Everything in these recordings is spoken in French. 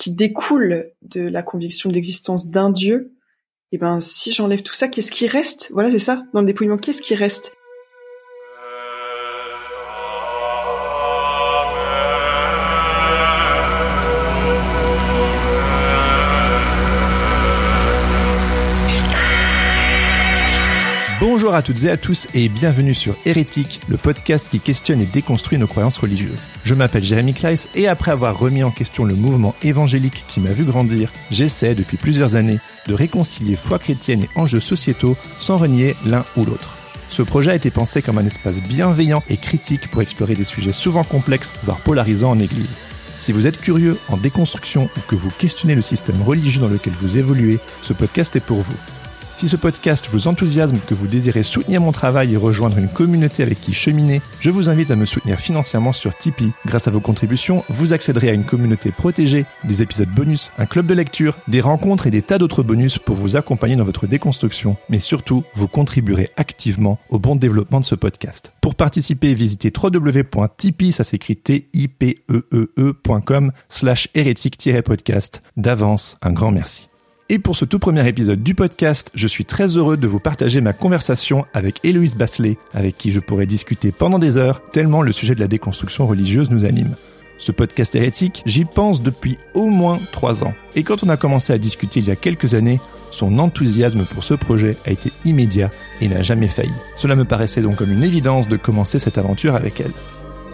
qui découle de la conviction de l'existence d'un Dieu, et eh ben si j'enlève tout ça, qu'est-ce qui reste? Voilà, c'est ça. Dans le dépouillement, qu'est-ce qui reste? Bonjour à toutes et à tous et bienvenue sur Hérétique, le podcast qui questionne et déconstruit nos croyances religieuses. Je m'appelle Jérémy Kleiss et après avoir remis en question le mouvement évangélique qui m'a vu grandir, j'essaie depuis plusieurs années de réconcilier foi chrétienne et enjeux sociétaux sans renier l'un ou l'autre. Ce projet a été pensé comme un espace bienveillant et critique pour explorer des sujets souvent complexes, voire polarisants en Église. Si vous êtes curieux en déconstruction ou que vous questionnez le système religieux dans lequel vous évoluez, ce podcast est pour vous. Si ce podcast vous enthousiasme, que vous désirez soutenir mon travail et rejoindre une communauté avec qui cheminer, je vous invite à me soutenir financièrement sur Tipeee. Grâce à vos contributions, vous accéderez à une communauté protégée, des épisodes bonus, un club de lecture, des rencontres et des tas d'autres bonus pour vous accompagner dans votre déconstruction. Mais surtout, vous contribuerez activement au bon développement de ce podcast. Pour participer, visitez www.tipeee, ça s'écrit T-I-P-E-E-E.com slash hérétique-podcast. D'avance, un grand merci. Et pour ce tout premier épisode du podcast, je suis très heureux de vous partager ma conversation avec Héloïse Basselet, avec qui je pourrais discuter pendant des heures, tellement le sujet de la déconstruction religieuse nous anime. Ce podcast hérétique, j'y pense depuis au moins trois ans. Et quand on a commencé à discuter il y a quelques années, son enthousiasme pour ce projet a été immédiat et n'a jamais failli. Cela me paraissait donc comme une évidence de commencer cette aventure avec elle.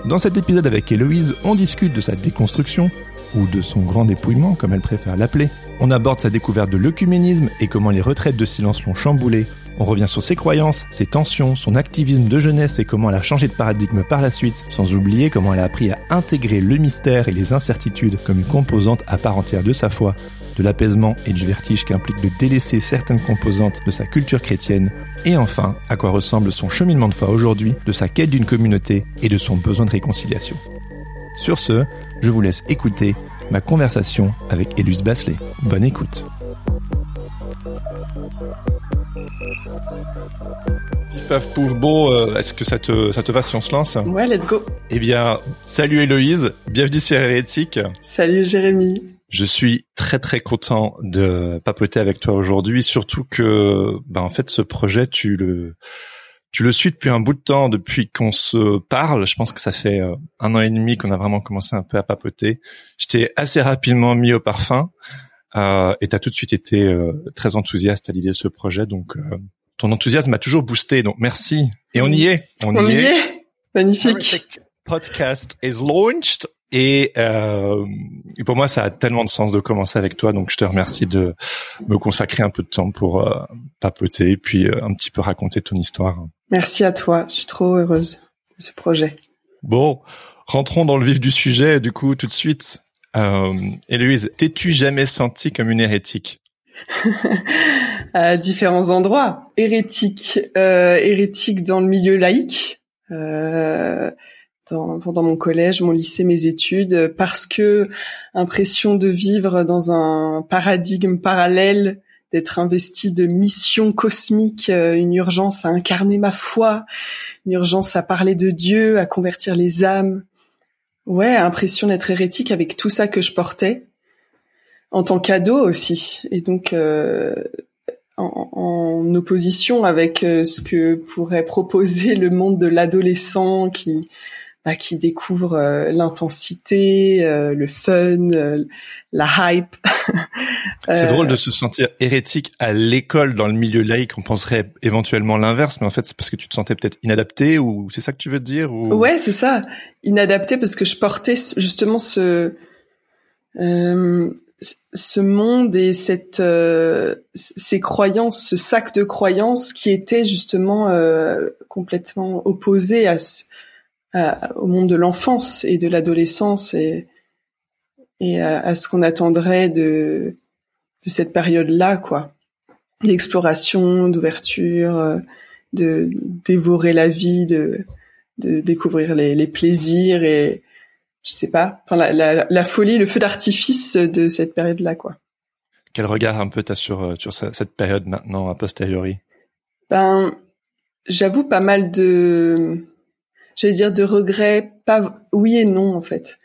Dans cet épisode avec Héloïse, on discute de sa déconstruction, ou de son grand dépouillement comme elle préfère l'appeler. On aborde sa découverte de l'œcuménisme et comment les retraites de silence l'ont chamboulé. On revient sur ses croyances, ses tensions, son activisme de jeunesse et comment elle a changé de paradigme par la suite, sans oublier comment elle a appris à intégrer le mystère et les incertitudes comme une composante à part entière de sa foi, de l'apaisement et du vertige qui implique de délaisser certaines composantes de sa culture chrétienne, et enfin, à quoi ressemble son cheminement de foi aujourd'hui, de sa quête d'une communauté et de son besoin de réconciliation. Sur ce, je vous laisse écouter ma conversation avec Élus Basselet. Bonne écoute. Pif paf pouf beau, euh, est-ce que ça te, ça te va si on se lance Ouais, let's go. Eh bien, salut Héloïse, bienvenue sur Hérétique. Salut Jérémy. Je suis très très content de papoter avec toi aujourd'hui, surtout que, ben en fait, ce projet, tu le, tu le suis depuis un bout de temps, depuis qu'on se parle. Je pense que ça fait euh, un an et demi qu'on a vraiment commencé un peu à papoter. Je t'ai assez rapidement mis au parfum euh, et t'as tout de suite été euh, très enthousiaste à l'idée de ce projet. Donc, euh, ton enthousiasme m'a toujours boosté. Donc, merci. Et on y est. On, y, est. Magnifique. Podcast is launched. Et, euh, et, pour moi, ça a tellement de sens de commencer avec toi. Donc, je te remercie de me consacrer un peu de temps pour euh, papoter et puis euh, un petit peu raconter ton histoire. Merci à toi. Je suis trop heureuse de ce projet. Bon, rentrons dans le vif du sujet. Du coup, tout de suite, euh, Héloïse, t'es-tu jamais sentie comme une hérétique? À différents endroits. Hérétique, euh, hérétique dans le milieu laïque. Euh, pendant mon collège, mon lycée, mes études, parce que impression de vivre dans un paradigme parallèle, d'être investi de mission cosmique, euh, une urgence à incarner ma foi, une urgence à parler de Dieu, à convertir les âmes, ouais, impression d'être hérétique avec tout ça que je portais en tant qu'ado aussi. Et donc, euh, en, en, opposition avec euh, ce que pourrait proposer le monde de l'adolescent qui bah, qui découvre euh, l'intensité, euh, le fun, la hype. c'est drôle de se sentir hérétique à l'école dans le milieu laïque. On penserait éventuellement l'inverse, mais en fait c'est parce que tu te sentais peut-être inadapté ou c'est ça que tu veux dire ou... Ouais, c'est ça, inadapté parce que je portais justement ce euh, ce monde et cette euh, ces croyances, ce sac de croyances qui était justement euh, complètement opposé à, au monde de l'enfance et de l'adolescence et et à, ce qu'on attendrait de de cette période-là, quoi, d'exploration, d'ouverture, euh, de dévorer la vie, de de découvrir les, les plaisirs et je sais pas, enfin la, la, la folie, le feu d'artifice de cette période-là, quoi. Quel regard un peu t'as sur euh, sur cette période maintenant a posteriori? Ben, j'avoue pas mal de, j'allais dire de regrets, pas oui et non en fait,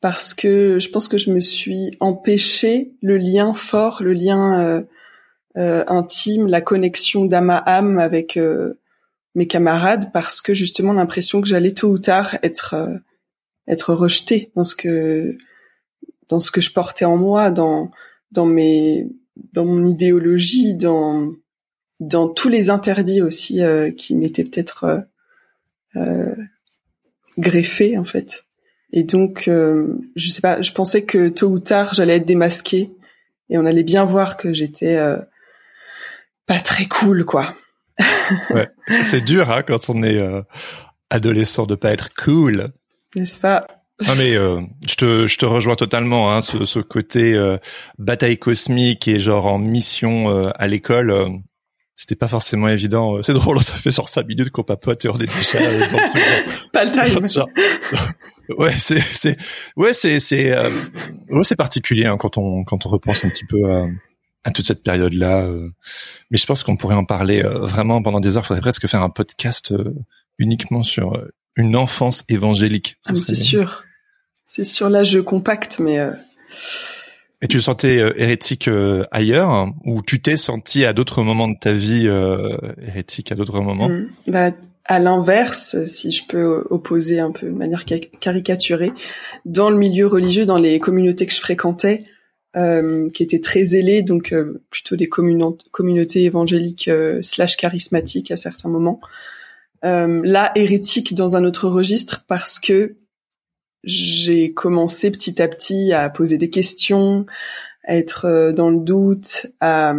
parce que je pense que je me suis empêché le lien fort, le lien euh, euh, intime, la connexion d'âme à âme avec euh, mes camarades, parce que justement l'impression que j'allais tôt ou tard être euh, être rejeté dans ce que dans ce que je portais en moi, dans dans mes dans mon idéologie, dans dans tous les interdits aussi euh, qui m'étaient peut-être euh, euh, greffés en fait. Et donc euh, je sais pas, je pensais que tôt ou tard j'allais être démasquée et on allait bien voir que j'étais euh, pas très cool quoi. ouais, c'est dur hein, quand on est adolescent de pas être cool n'est-ce pas? Non mais euh, je te je te rejoins totalement hein, ce, ce côté euh, bataille cosmique et genre en mission euh, à l'école euh, c'était pas forcément évident c'est drôle ça fait genre 5 minutes qu'on papote et on est déjà pas le time ouais c'est c'est ouais c'est c'est ouais c'est particulier hein, quand on quand on repense un petit peu à, à toute cette période là mais je pense qu'on pourrait en parler vraiment pendant des heures faudrait presque faire un podcast uniquement sur une enfance évangélique. Ah, c'est sûr. C'est sûr. Là, je compacte, mais. Et tu te sentais euh, hérétique euh, ailleurs ou tu t'es senti à d'autres moments de ta vie euh, hérétique à d'autres moments? Mmh. bah, À l'inverse, si je peux opposer un peu de manière caricaturée, dans le milieu religieux, dans les communautés que je fréquentais, qui étaient très ailées, donc plutôt des communautés évangéliques slash charismatiques à certains moments, là, hérétique dans un autre registre parce que j'ai commencé petit à petit à poser des questions, à être euh, dans le doute, à,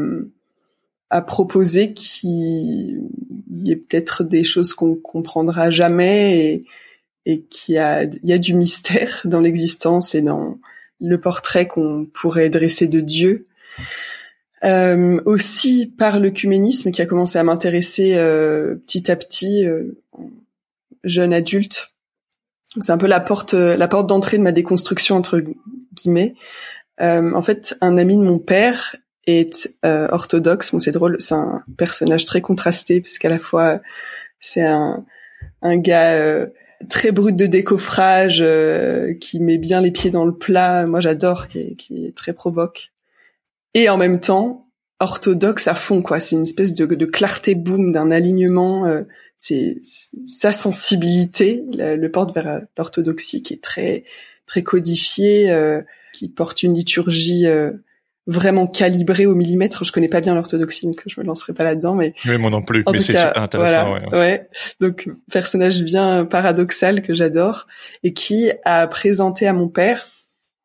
à proposer qu'il y ait peut-être des choses qu'on comprendra jamais et, et qu'il y a, il y a du mystère dans l'existence et dans le portrait qu'on pourrait dresser de Dieu. Euh, aussi par l'œcuménisme qui a commencé à m'intéresser euh, petit à petit, euh, jeune adulte. C'est un peu la porte, la porte d'entrée de ma déconstruction entre guillemets. en fait, un ami de mon père est orthodoxe. Bon, c'est drôle, c'est un personnage très contrasté parce qu'à la fois c'est un, un gars très brut de décoffrage qui met bien les pieds dans le plat. Moi, j'adore, qui qui est très provoque et en même temps orthodoxe à fond quoi c'est une espèce de, de clarté boom d'un alignement euh, c'est sa sensibilité le, porte vers euh, l'orthodoxie qui est très très codifiée euh, qui porte une liturgie vraiment calibrée au millimètre. Je connais pas bien l'orthodoxie donc je me lancerai pas là-dedans mais oui moi non plus mais c'est intéressant ouais, ouais. donc personnage bien paradoxal que j'adore et qui a présenté à mon père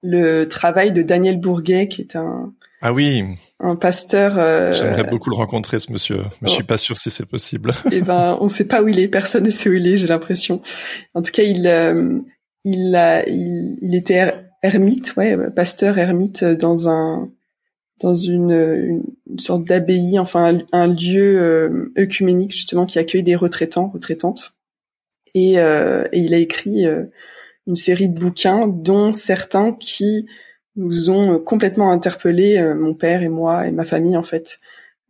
le travail de Daniel Bourguet qui est un ah oui. Un pasteur. Euh... J'aimerais beaucoup le rencontrer, ce monsieur. Mais je suis pas sûr si c'est possible. Eh ben, on sait pas où il est. Personne ne sait où il est. J'ai l'impression. En tout cas, il, euh, il a, il, il était er, ermite, ouais, pasteur ermite dans un, dans une, une, sorte d'abbaye, enfin un, lieu euh, œcuménique justement qui accueille des retraitants, retraitantes. Et, euh, et il a écrit euh, une série de bouquins, dont certains qui nous ont complètement interpellés, euh, mon père et moi et ma famille en fait,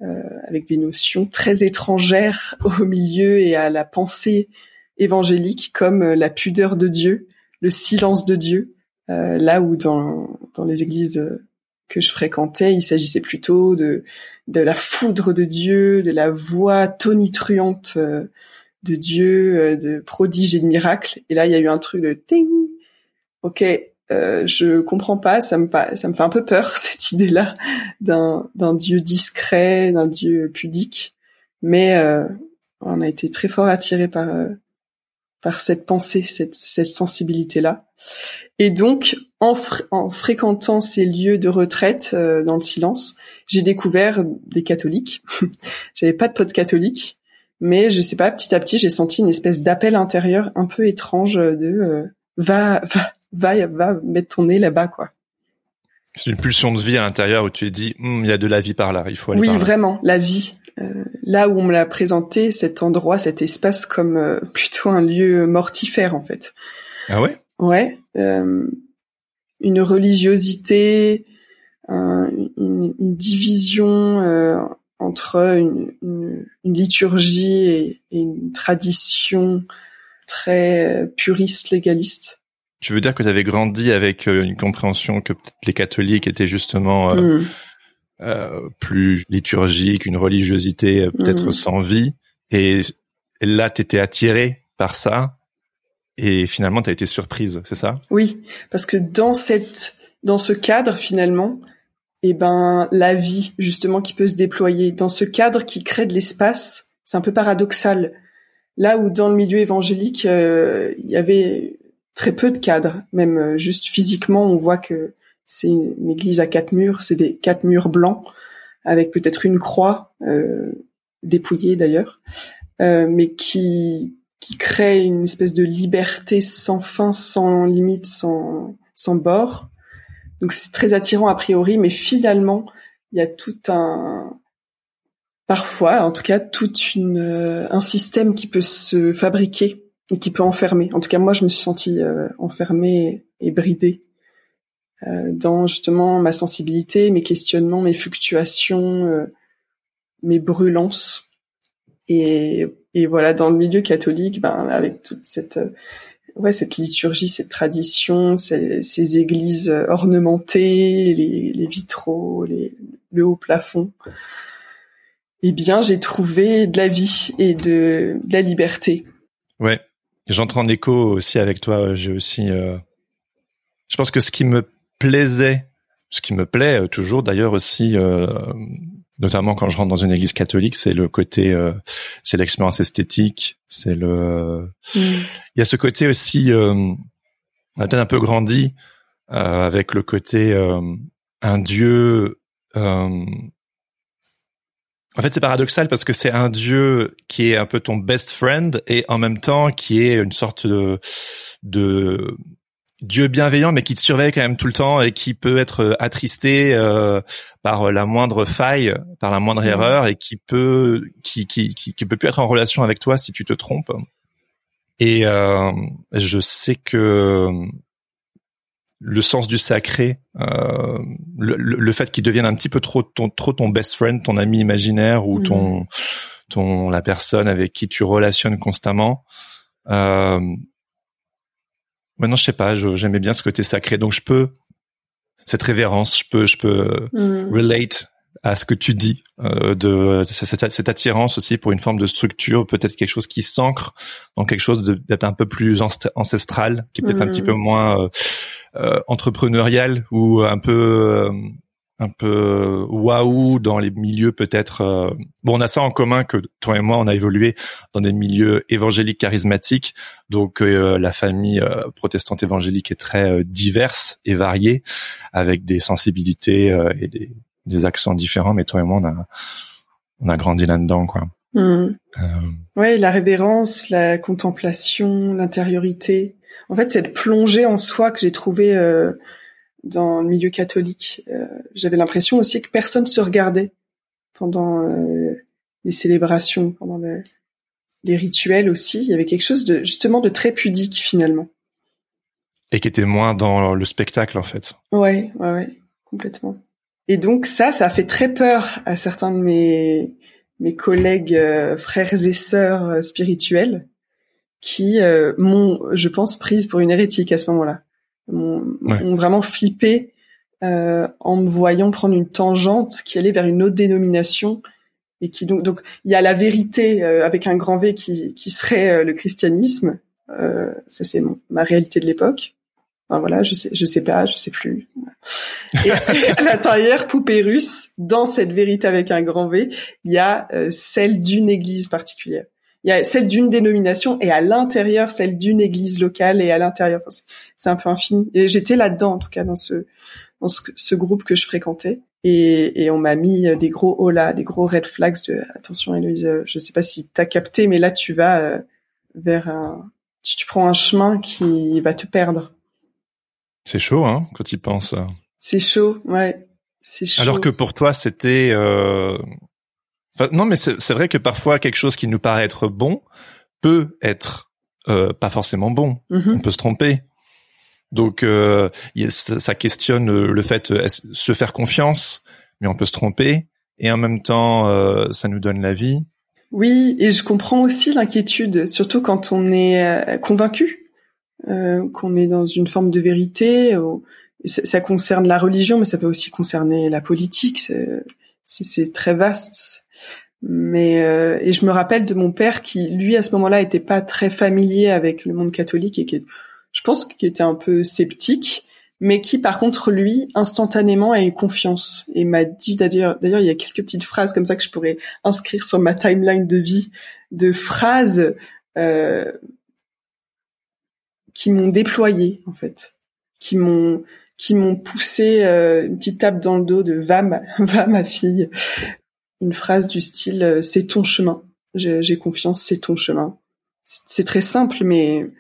euh, avec des notions très étrangères au milieu et à la pensée évangélique comme euh, la pudeur de Dieu, le silence de Dieu, là où dans dans les églises que je fréquentais, il s'agissait plutôt de de la foudre de Dieu, de la voix tonitruante de Dieu, de prodiges et de miracles. Et là, il y a eu un truc de ting. Ok, euh, je comprends pas, ça me ça me fait un peu peur cette idée-là d'un Dieu discret, d'un Dieu pudique. Mais euh, on a été très fort attiré par euh, par cette pensée, cette cette sensibilité-là. Et donc, en, en, fréquentant ces lieux de retraite euh, dans le silence, j'ai découvert des catholiques. J'avais pas de potes catholiques, mais je sais pas, petit à petit, j'ai senti une espèce d'appel intérieur un peu étrange de va va va, va mettre ton nez là-bas, quoi. C'est une pulsion de vie à l'intérieur où tu es dit, hum, il y a de la vie par là, il faut aller Oui, par là. vraiment, la vie. Euh, là où on me l'a présenté, cet endroit, cet espace comme euh, plutôt un lieu mortifère en fait. Ah ouais? Ouais. Euh, une religiosité, une, une, division entre une, une, liturgie et, et, une tradition très puriste, légaliste. Tu veux dire que tu avais grandi avec euh, une compréhension que les catholiques étaient justement euh, mm. euh, plus liturgiques, une religiosité peut-être mm. sans vie, et, là tu étais attiré par ça, et finalement tu as été surprise, c'est ça? Oui, parce que dans cette, dans ce cadre finalement, eh ben la vie justement qui peut se déployer dans ce cadre qui crée de l'espace, c'est un peu paradoxal. Là où dans le milieu évangélique, il y avait très peu de cadres, même euh, juste physiquement, on voit que c'est une, église à quatre murs, c'est des quatre murs blancs avec peut-être une croix euh, dépouillée d'ailleurs, euh, mais qui qui crée une espèce de liberté sans fin, sans limite, sans sans bord. Donc c'est très attirant a priori, mais finalement il y a tout un parfois, en tout cas, tout une un système qui peut se fabriquer et qui peut enfermer. En tout cas, moi, je me suis sentie euh, enfermée et bridée euh, dans justement ma sensibilité, mes questionnements, mes fluctuations, euh, mes brûlances. Et, voilà, dans le milieu catholique, ben avec toute cette ouais cette liturgie, cette tradition, ces, églises ornementées, les, vitraux, le haut plafond. Eh bien, j'ai trouvé de la vie et de, de la liberté. Ouais, J'entre en écho aussi avec toi. J'ai aussi, euh, je pense que ce qui me plaisait, ce qui me plaît euh, toujours d'ailleurs aussi, euh, notamment quand je rentre dans une église catholique, c'est le côté, euh, c'est l'expérience esthétique, c'est le, mm. il y a ce côté aussi, on a peut-être un peu grandi avec le côté un dieu en fait, c'est paradoxal parce que c'est un dieu qui est un peu ton best friend et en même temps qui est une sorte de, de dieu bienveillant mais qui te surveille quand même tout le temps et qui peut être attristé euh, par la moindre faille, par la moindre erreur et qui peut qui, qui qui qui peut plus être en relation avec toi si tu te trompes. Et euh, je sais que le sens du sacré, euh, le, le, fait qu'il devienne un petit peu trop ton, trop ton best friend, ton ami imaginaire ou ton, mm. ton la personne avec qui tu relationnes constamment. Euh, maintenant, je sais pas, j'aimais bien ce côté sacré, donc je peux cette révérence, je peux, je peux mm. relate à ce que tu dis euh, de cette, cette, attirance aussi pour une forme de structure, peut-être quelque chose qui s'ancre dans quelque chose d'être un peu plus ancestral, qui est peut-être un petit mm. peu moins euh, euh, entrepreneurial ou un peu euh, un peu waouh dans les milieux peut-être euh, bon on a ça en commun que toi et moi on a évolué dans des milieux évangéliques charismatiques donc la famille protestante évangélique est très diverse et variée avec des sensibilités et des, des accents différents mais toi et moi on a on a grandi là-dedans quoi mmh. ouais la révérence la contemplation l'intériorité en fait, cette plongée en soi que j'ai trouvée euh, dans le milieu catholique. Euh, j'avais l'impression aussi que personne se regardait pendant les célébrations, pendant les rituels aussi. Il y avait quelque chose de justement de très pudique finalement. Et qui était moins dans le spectacle en fait. Ouais, ouais, ouais, complètement. Et donc ça, ça a fait très peur à certains de mes mes collègues frères et sœurs spirituels qui m'ont, je pense, prise pour une hérétique à ce moment-là. M'ont vraiment flippé en me voyant prendre une tangente qui allait vers une autre dénomination et qui donc donc il y a la vérité avec un grand V qui qui serait le christianisme euh, ça c'est ma réalité de l'époque. Voilà, je sais, je sais pas, je sais plus. Et, à l'intérieur, poupée russe, dans cette vérité avec un grand V, il y a euh, celle d'une église particulière. Il y a celle d'une dénomination et à l'intérieur celle d'une église locale et à l'intérieur, c'est un peu infini. Et j'étais là-dedans en tout cas dans ce dans ce, groupe que je fréquentais. Et, on m'a mis des gros là, des gros red flags de attention Héloïse, je sais pas si t'as capté, mais là tu vas euh, vers un, tu, prends un chemin qui va te perdre. C'est chaud, hein, quand tu penses. C'est chaud, ouais. C'est chaud. Alors que pour toi, c'était. Euh... Enfin, non, mais c'est vrai que parfois quelque chose qui nous paraît être bon peut être euh, pas forcément bon. Mm-hmm. On peut se tromper. Donc, euh, ça questionne le fait de se faire confiance, mais on peut se tromper. Et en même temps, euh, ça nous donne la vie. Oui, et je comprends aussi l'inquiétude, surtout quand on est euh, convaincu euh, qu'on est dans une forme de vérité. Ça, concerne la religion, mais ça peut aussi concerner la politique. C'est très vaste. Mais euh, et je me rappelle de mon père qui, lui, à ce moment-là, était pas très familier avec le monde catholique et qui, je pense, qu'il était un peu sceptique mais qui par contre lui instantanément a eu confiance et m'a dit d'ailleurs d'ailleurs il y a quelques petites phrases comme ça que je pourrais inscrire sur ma timeline de vie de phrases euh, qui m'ont déployé en fait. Qui m'ont qui m'ont poussé euh, une petite tape dans le dos de va ma va ma fille une phrase du style euh, c'est ton chemin. J'ai confiance c'est ton chemin c'est très simple mais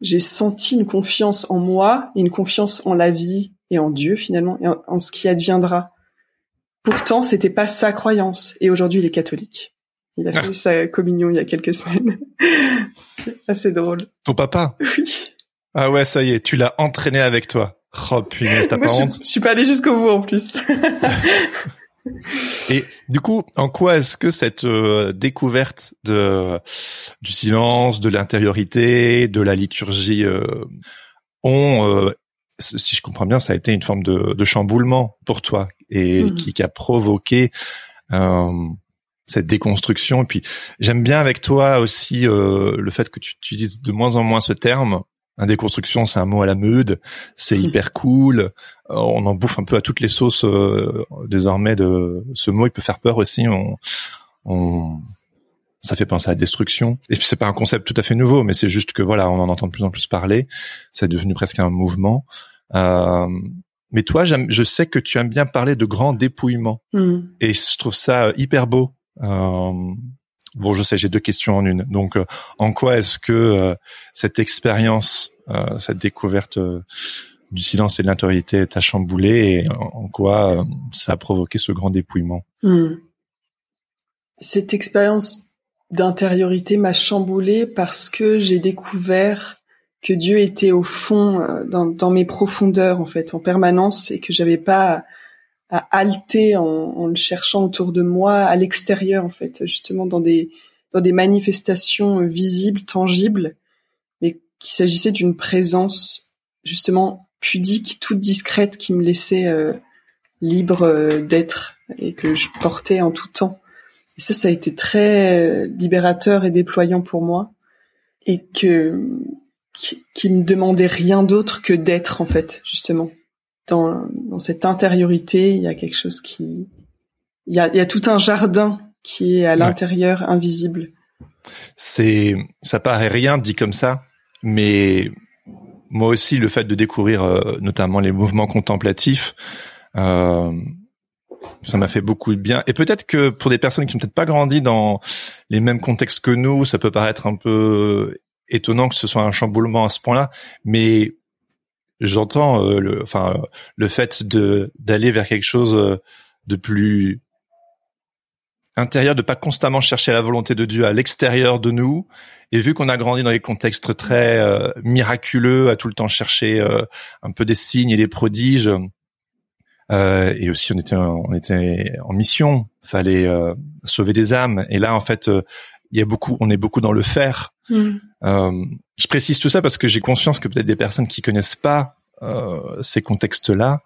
j'ai senti une confiance en moi et une confiance en la vie et en Dieu finalement et en, ce qui adviendra. Pourtant, c'était pas sa croyance. Et aujourd'hui il est catholique. Il a ah. fait sa communion il y a quelques semaines. C'est assez drôle. Ton papa? Oui. Ah ouais, ça y est, tu l'as entraîné avec toi. Oh punaise, t'as pas honte? Je suis pas allé jusqu'au bout en plus. Et du coup, en quoi est-ce que cette euh, découverte de du silence, de l'intériorité, de la liturgie euh, ont, euh, si je comprends bien, ça a été une forme de, de chamboulement pour toi et mmh. qui, qui, a provoqué cette déconstruction. Et puis, j'aime bien avec toi aussi le fait que tu utilises de moins en moins ce terme la déconstruction, c'est un mot à la mode, c'est hyper cool. Euh, on en bouffe un peu à toutes les sauces euh, désormais. De ce mot, il peut faire peur aussi. On, on, ça fait penser à la destruction. Et puis c'est pas un concept tout à fait nouveau, mais c'est juste que voilà, on en entend de plus en plus parler. C'est devenu presque un mouvement. Euh, mais toi, je sais que tu aimes bien parler de grand dépouillement, hmm. et je trouve ça hyper beau. Euh, Bon, je sais, j'ai deux questions en une. Donc, euh, en quoi est-ce que euh, cette expérience, cette découverte du silence et de l'intériorité t'a chamboulé et en, quoi ça a provoqué ce grand dépouillement? Hmm. Cette expérience d'intériorité m'a chamboulé parce que j'ai découvert que Dieu était au fond, dans, dans, mes profondeurs en fait, en permanence, et que j'avais pas à halter en, en, le cherchant autour de moi, à l'extérieur en fait, justement dans des dans des manifestations visibles, tangibles, mais qu'il s'agissait d'une présence justement pudique, toute discrète, qui me laissait euh, libre euh, d'être et que je portais en tout temps. Et ça, ça a été très libérateur et déployant pour moi, et que qui, qui me demandait rien d'autre que d'être en fait, justement dans, dans cette intériorité, il y a quelque chose qui, il y a, il y a tout un jardin qui est à l'intérieur invisible. C'est, ça paraît rien dit comme ça, mais moi aussi le fait de découvrir euh, notamment les mouvements contemplatifs, euh, ça m'a fait beaucoup de bien. Et peut-être que pour des personnes qui n'ont peut-être pas grandi dans les mêmes contextes que nous, ça peut paraître un peu étonnant que ce soit un chamboulement à ce point-là, mais j'entends euh, le, enfin, le fait de d'aller vers quelque chose euh, de plus intérieur, de pas constamment chercher la volonté de Dieu à l'extérieur de nous. Et vu qu'on a grandi dans des contextes très euh, miraculeux, à tout le temps chercher un peu des signes et des prodiges, et aussi on était on était en mission, fallait sauver des âmes. Et là, en fait, il y a beaucoup, on est beaucoup dans le faire. Mm. Euh, je précise tout ça parce que j'ai conscience que peut-être des personnes qui connaissent pas euh, ces contextes-là,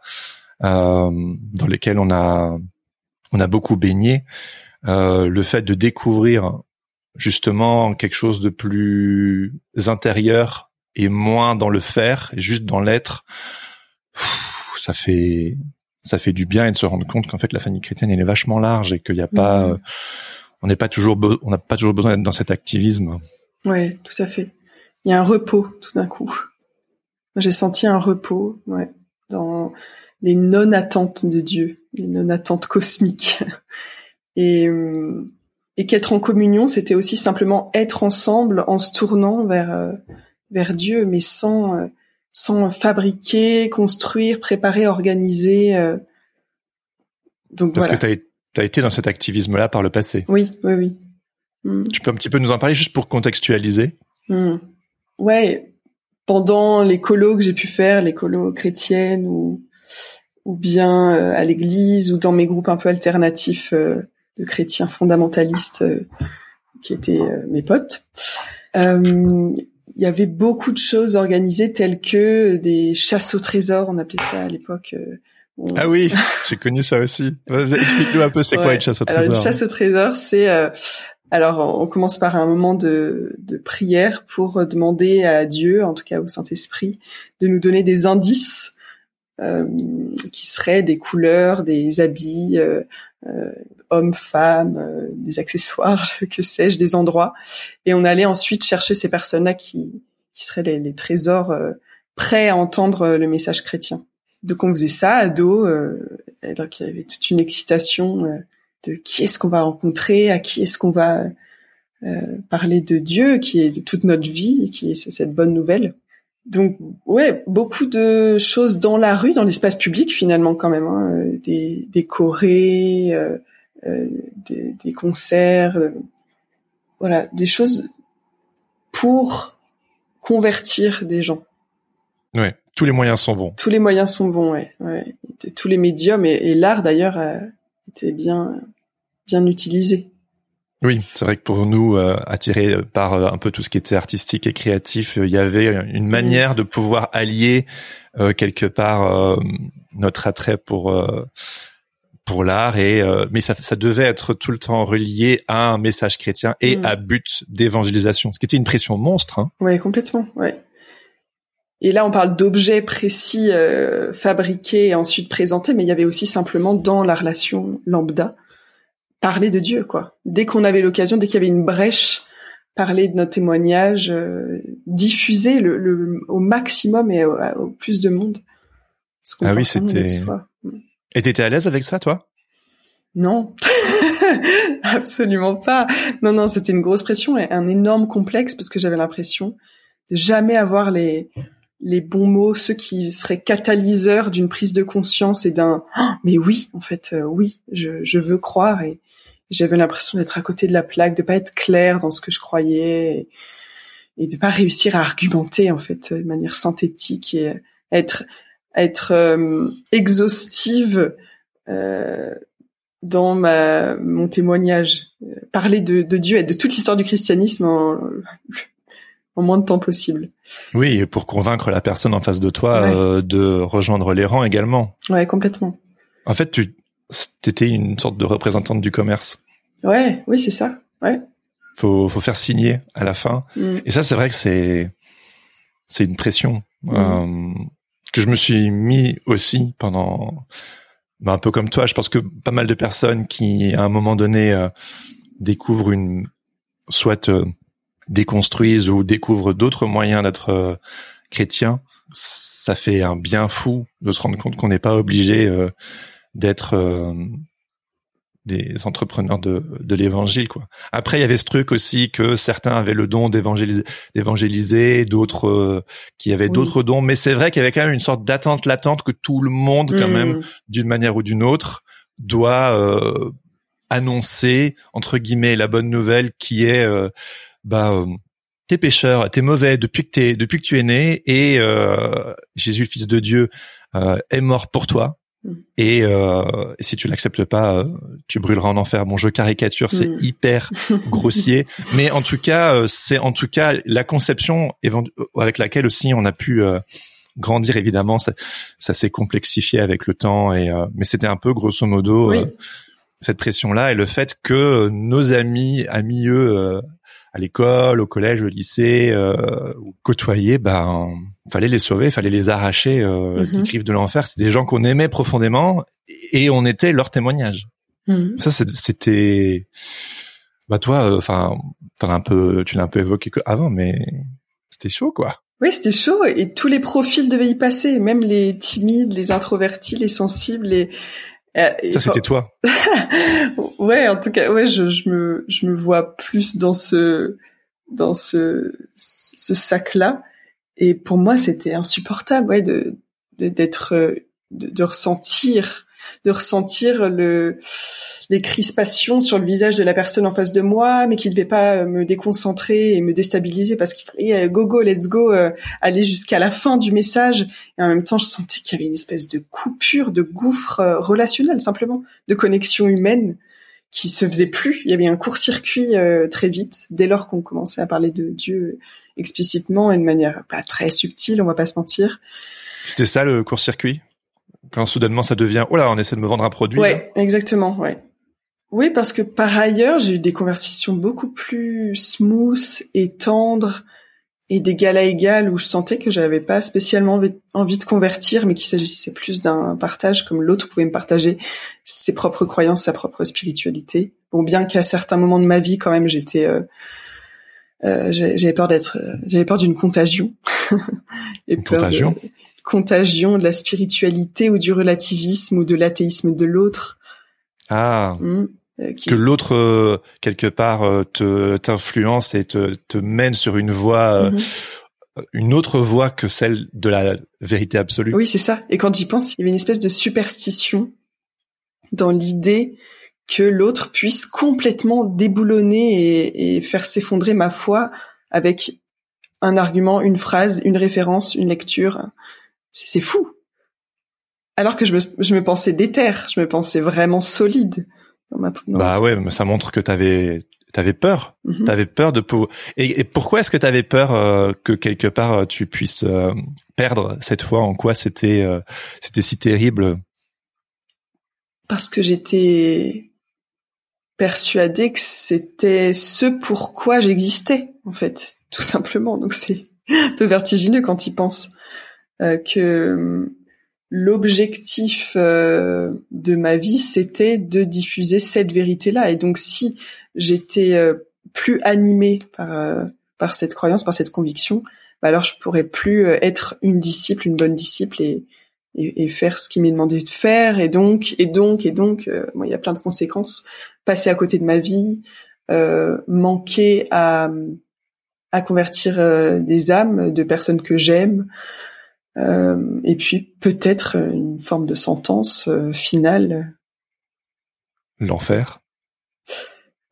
euh, dans lesquels on a on a beaucoup baigné, euh, le fait de découvrir justement quelque chose de plus intérieur et moins dans le faire, juste dans l'être, ça fait ça fait du bien et de se rendre compte qu'en fait la famille chrétienne elle est vachement large et qu'il n'y a pas Mhm. On n'est pas toujours on n'a pas toujours besoin d'être dans cet activisme. Ouais, tout à fait. Il y a un repos tout d'un coup. J'ai senti un repos, ouais, dans les non-attentes de Dieu, les non-attentes cosmiques. Et, euh, et qu'être en communion, c'était aussi simplement être ensemble en se tournant vers euh, vers Dieu, mais sans euh, sans fabriquer, construire, préparer, organiser. Donc Parce voilà. que tu as été dans cet activisme là par le passé. Oui, oui, oui. Mm. Tu peux un petit peu nous en parler juste pour contextualiser? Hmm. Ouais, pendant les colos que j'ai pu faire, les colos chrétiennes ou ou bien euh, à l'église ou dans mes groupes un peu alternatifs euh, de chrétiens fondamentalistes euh, qui étaient mes potes. Il y avait beaucoup de choses organisées telles que des chasses au trésor, on appelait ça à l'époque. Euh, Ah oui, j'ai connu ça aussi. Explique-nous un peu c'est quoi une chasse au Alors, trésor. une chasse au trésor, c'est euh, alors on commence par un moment de, de prière pour demander à Dieu, en tout cas au Saint Esprit, de nous donner des indices euh, qui seraient des couleurs, des habits, euh, euh, hommes, femmes, euh, des accessoires, que sais-je, des endroits, et on allait ensuite chercher ces personnes-là qui qui seraient les, les trésors euh, prêts à entendre euh, le message chrétien. Donc on faisait ça à dos, euh, donc il y avait toute une excitation. euh, de qui est-ce qu'on va rencontrer, à qui est-ce qu'on va euh, parler de Dieu, qui est de toute notre vie, qui est cette bonne nouvelle. Donc ouais, beaucoup de choses dans la rue, dans l'espace public finalement quand même, hein, des, des chorés, euh, euh, des, des concerts, euh, voilà, des choses pour convertir des gens. Ouais, tous les moyens sont bons. Tous les moyens sont bons, ouais. Tous les médiums et, et l'art d'ailleurs a été bien bien utilisé. Oui, c'est vrai que pour nous, euh, attirés par euh, un peu tout ce qui était artistique et créatif, euh, il y avait une manière de pouvoir allier euh, quelque part euh, notre attrait pour euh, pour l'art et euh, mais ça, ça devait être tout le temps relié à un message chrétien et Mm. à but d'évangélisation, ce qui était une pression monstre. Hein. Ouais, complètement, ouais. Et là, on parle d'objets précis euh, fabriqués et ensuite présentés, mais il y avait aussi simplement dans la relation lambda parler de Dieu, quoi. Dès qu'on avait l'occasion, dès qu'il y avait une brèche, parler de notre témoignage, euh, diffuser le, le- au maximum et au, au plus de monde. Ah oui, c'était-. Et t'étais à l'aise avec ça, toi? Non, absolument pas. Non, non, c'était une grosse pression et un énorme complexe parce que j'avais l'impression de jamais avoir les les bons mots, ceux qui seraient catalyseurs d'une prise de conscience et d'un Ah, mais oui, en fait, euh, oui, je, je veux croire et j'avais l'impression d'être à côté de la plaque, de pas être clair dans ce que je croyais et, et de pas réussir à argumenter en fait de manière synthétique et être être euh, exhaustive euh, dans ma mon témoignage, Euh, parler de, de Dieu et de toute l'histoire du christianisme en, en moins de temps possible. Oui, et pour convaincre la personne en face de toi Ouais. euh, de rejoindre les rangs également. Ouais, complètement. En fait, tu étais une sorte de représentante du commerce. Ouais, oui, c'est ça. Ouais. Faut, faut faire signer à la fin. Mm. Et ça, c'est vrai que c'est, c'est une pression Mm. euh, que je me suis mis aussi pendant, ben, un peu comme toi. Je pense que pas mal de personnes qui, à un moment donné, euh, découvrent une, soit euh, déconstruisent ou découvrent d'autres moyens d'être euh, chrétien, ça fait un bien fou de se rendre compte qu'on n'est pas obligé euh, d'être euh, des entrepreneurs de, de l'évangile quoi. Après il y avait ce truc aussi que certains avaient le don d'évangéliser, d'autres euh, qui avaient Oui. d'autres dons, mais c'est vrai qu'il y avait quand même une sorte d'attente latente que tout le monde quand Mm. même d'une manière ou d'une autre doit annoncer entre guillemets la bonne nouvelle qui est bah euh, t'es pécheur, t'es mauvais depuis que t'es depuis que tu es né et euh, Jésus le Fils de Dieu euh, est mort pour toi Mm. Et, euh, si tu l'acceptes pas, euh, tu brûleras en enfer. Bon, je caricature, c'est mm. hyper grossier, mais en tout cas, euh, c'est en tout cas la conception avec laquelle aussi on a pu grandir. Évidemment, ça, ça s'est complexifié avec le temps, et mais c'était un peu grosso modo cette pression-là et le fait que nos amis, amis eux, à l'école, au collège, au lycée, euh, côtoyer, ben fallait les sauver, fallait les arracher euh, mm griffes de l'enfer. C'est des gens qu'on aimait profondément et on était leur témoignage. Mhm. Ça, c'était, bah toi, euh, enfin, un peu, tu l'as un peu évoqué avant, mais c'était chaud, quoi. Oui, c'était chaud et tous les profils devaient y passer, même les timides, les introvertis, les sensibles, les euh, ça, c'était toi. ouais, en tout cas, ouais, je, je, me, je me vois plus dans ce, dans ce, ce sac-là. Et pour moi, c'était insupportable, ouais, de, d'être, de, de, ressentir de ressentir le, les crispations sur le visage de la personne en face de moi, mais qui ne devait pas me déconcentrer et me déstabiliser parce qu'il fallait euh, go go, let's go, euh, aller jusqu'à la fin du message. Et en même temps, je sentais qu'il y avait une espèce de coupure, de gouffre euh, relationnel simplement, de connexion humaine qui se faisait plus. Il y avait un court-circuit très vite dès lors qu'on commençait à parler de Dieu explicitement et de manière pas très subtile, on va pas se mentir. C'était ça le court-circuit? Quand soudainement ça devient oh là on essaie de me vendre un produit. Ouais, exactement, ouais. Oui, parce que par ailleurs, j'ai eu des conversations beaucoup plus smooth et tendres et d'égal à égal où je sentais que j'avais pas spécialement envie de convertir, mais qu'il s'agissait plus d'un partage comme l'autre pouvait me partager ses propres croyances, sa propre spiritualité. Bon, bien qu'à certains moments de ma vie, quand même, j'étais, euh, euh, j'avais peur d'être, j'avais peur d'une contagion. Une contagion? Contagion de la spiritualité ou du relativisme ou de l'athéisme de l'autre. Ah. Hmm. Euh, que l'autre euh, quelque part euh, te t'influence et te, te mène sur une voie mhm. une autre voie que celle de la vérité absolue. Oui, c'est ça. Et quand j'y pense, il y avait une espèce de superstition dans l'idée que l'autre puisse complètement déboulonner et, et faire s'effondrer ma foi avec un argument, une phrase, une référence, une lecture c'est fou. Alors que je me, je me pensais déterre, je me pensais vraiment solide. Dans ma, bah ouais, mais ça montre que t'avais t'avais peur. Mm-hmm. T'avais peur de pouvoir. Et, pourquoi est-ce que t'avais peur euh, que quelque part euh, tu puisses euh, perdre cette fois En quoi c'était c'était si terrible? Parce que j'étais persuadée que c'était ce pourquoi j'existais, en fait, tout simplement. Donc c'est un peu vertigineux quand y penses. Euh, que l'objectif euh, de ma vie, c'était de diffuser cette vérité-là. Et donc, si j'étais euh, plus animée par par cette croyance, par cette conviction, bah alors je pourrais plus être une disciple, une bonne disciple et et, et faire ce qui m'est demandé de faire. Et donc, et donc, et donc, il y a plein de conséquences. Passer à côté de ma vie, manquer à à convertir des âmes de personnes que j'aime. Euh, et puis peut-être une forme de sentence euh, finale. L'enfer.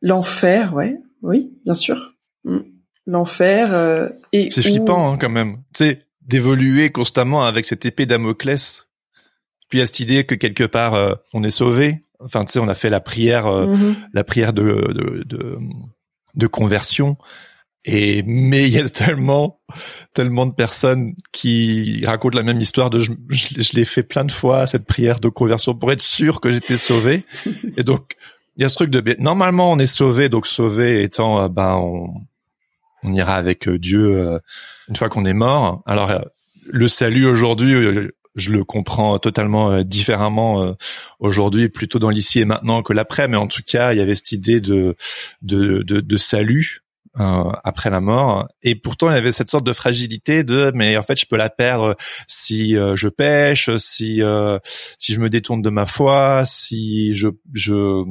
L'enfer, ouais, oui, bien sûr. Mm. L'enfer euh, et c'est flippant hein, quand même. Tu sais, d'évoluer constamment avec cette épée Damoclès. Puis à cette idée que quelque part on est sauvé. Enfin, tu sais, on a fait la prière, mm-hmm. la prière de, de, de, de conversion. Et mais il y a tellement tellement de personnes qui racontent la même histoire de je, je, l'ai fait plein de fois cette prière de conversion pour être sûr que j'étais sauvé. Et donc il y a ce truc de normalement on est sauvé donc sauvé étant euh, ben on, on ira avec euh, Dieu euh, une fois qu'on est mort. Alors le salut aujourd'hui je le comprends totalement différemment aujourd'hui, plutôt dans l'ici et maintenant que l'après. Mais en tout cas, il y avait cette idée de de, de, de salut euh, après la mort. Et pourtant, il y avait cette sorte de fragilité de, mais en fait, je peux la perdre si euh, je pêche, si euh, si je me détourne de ma foi, si je je.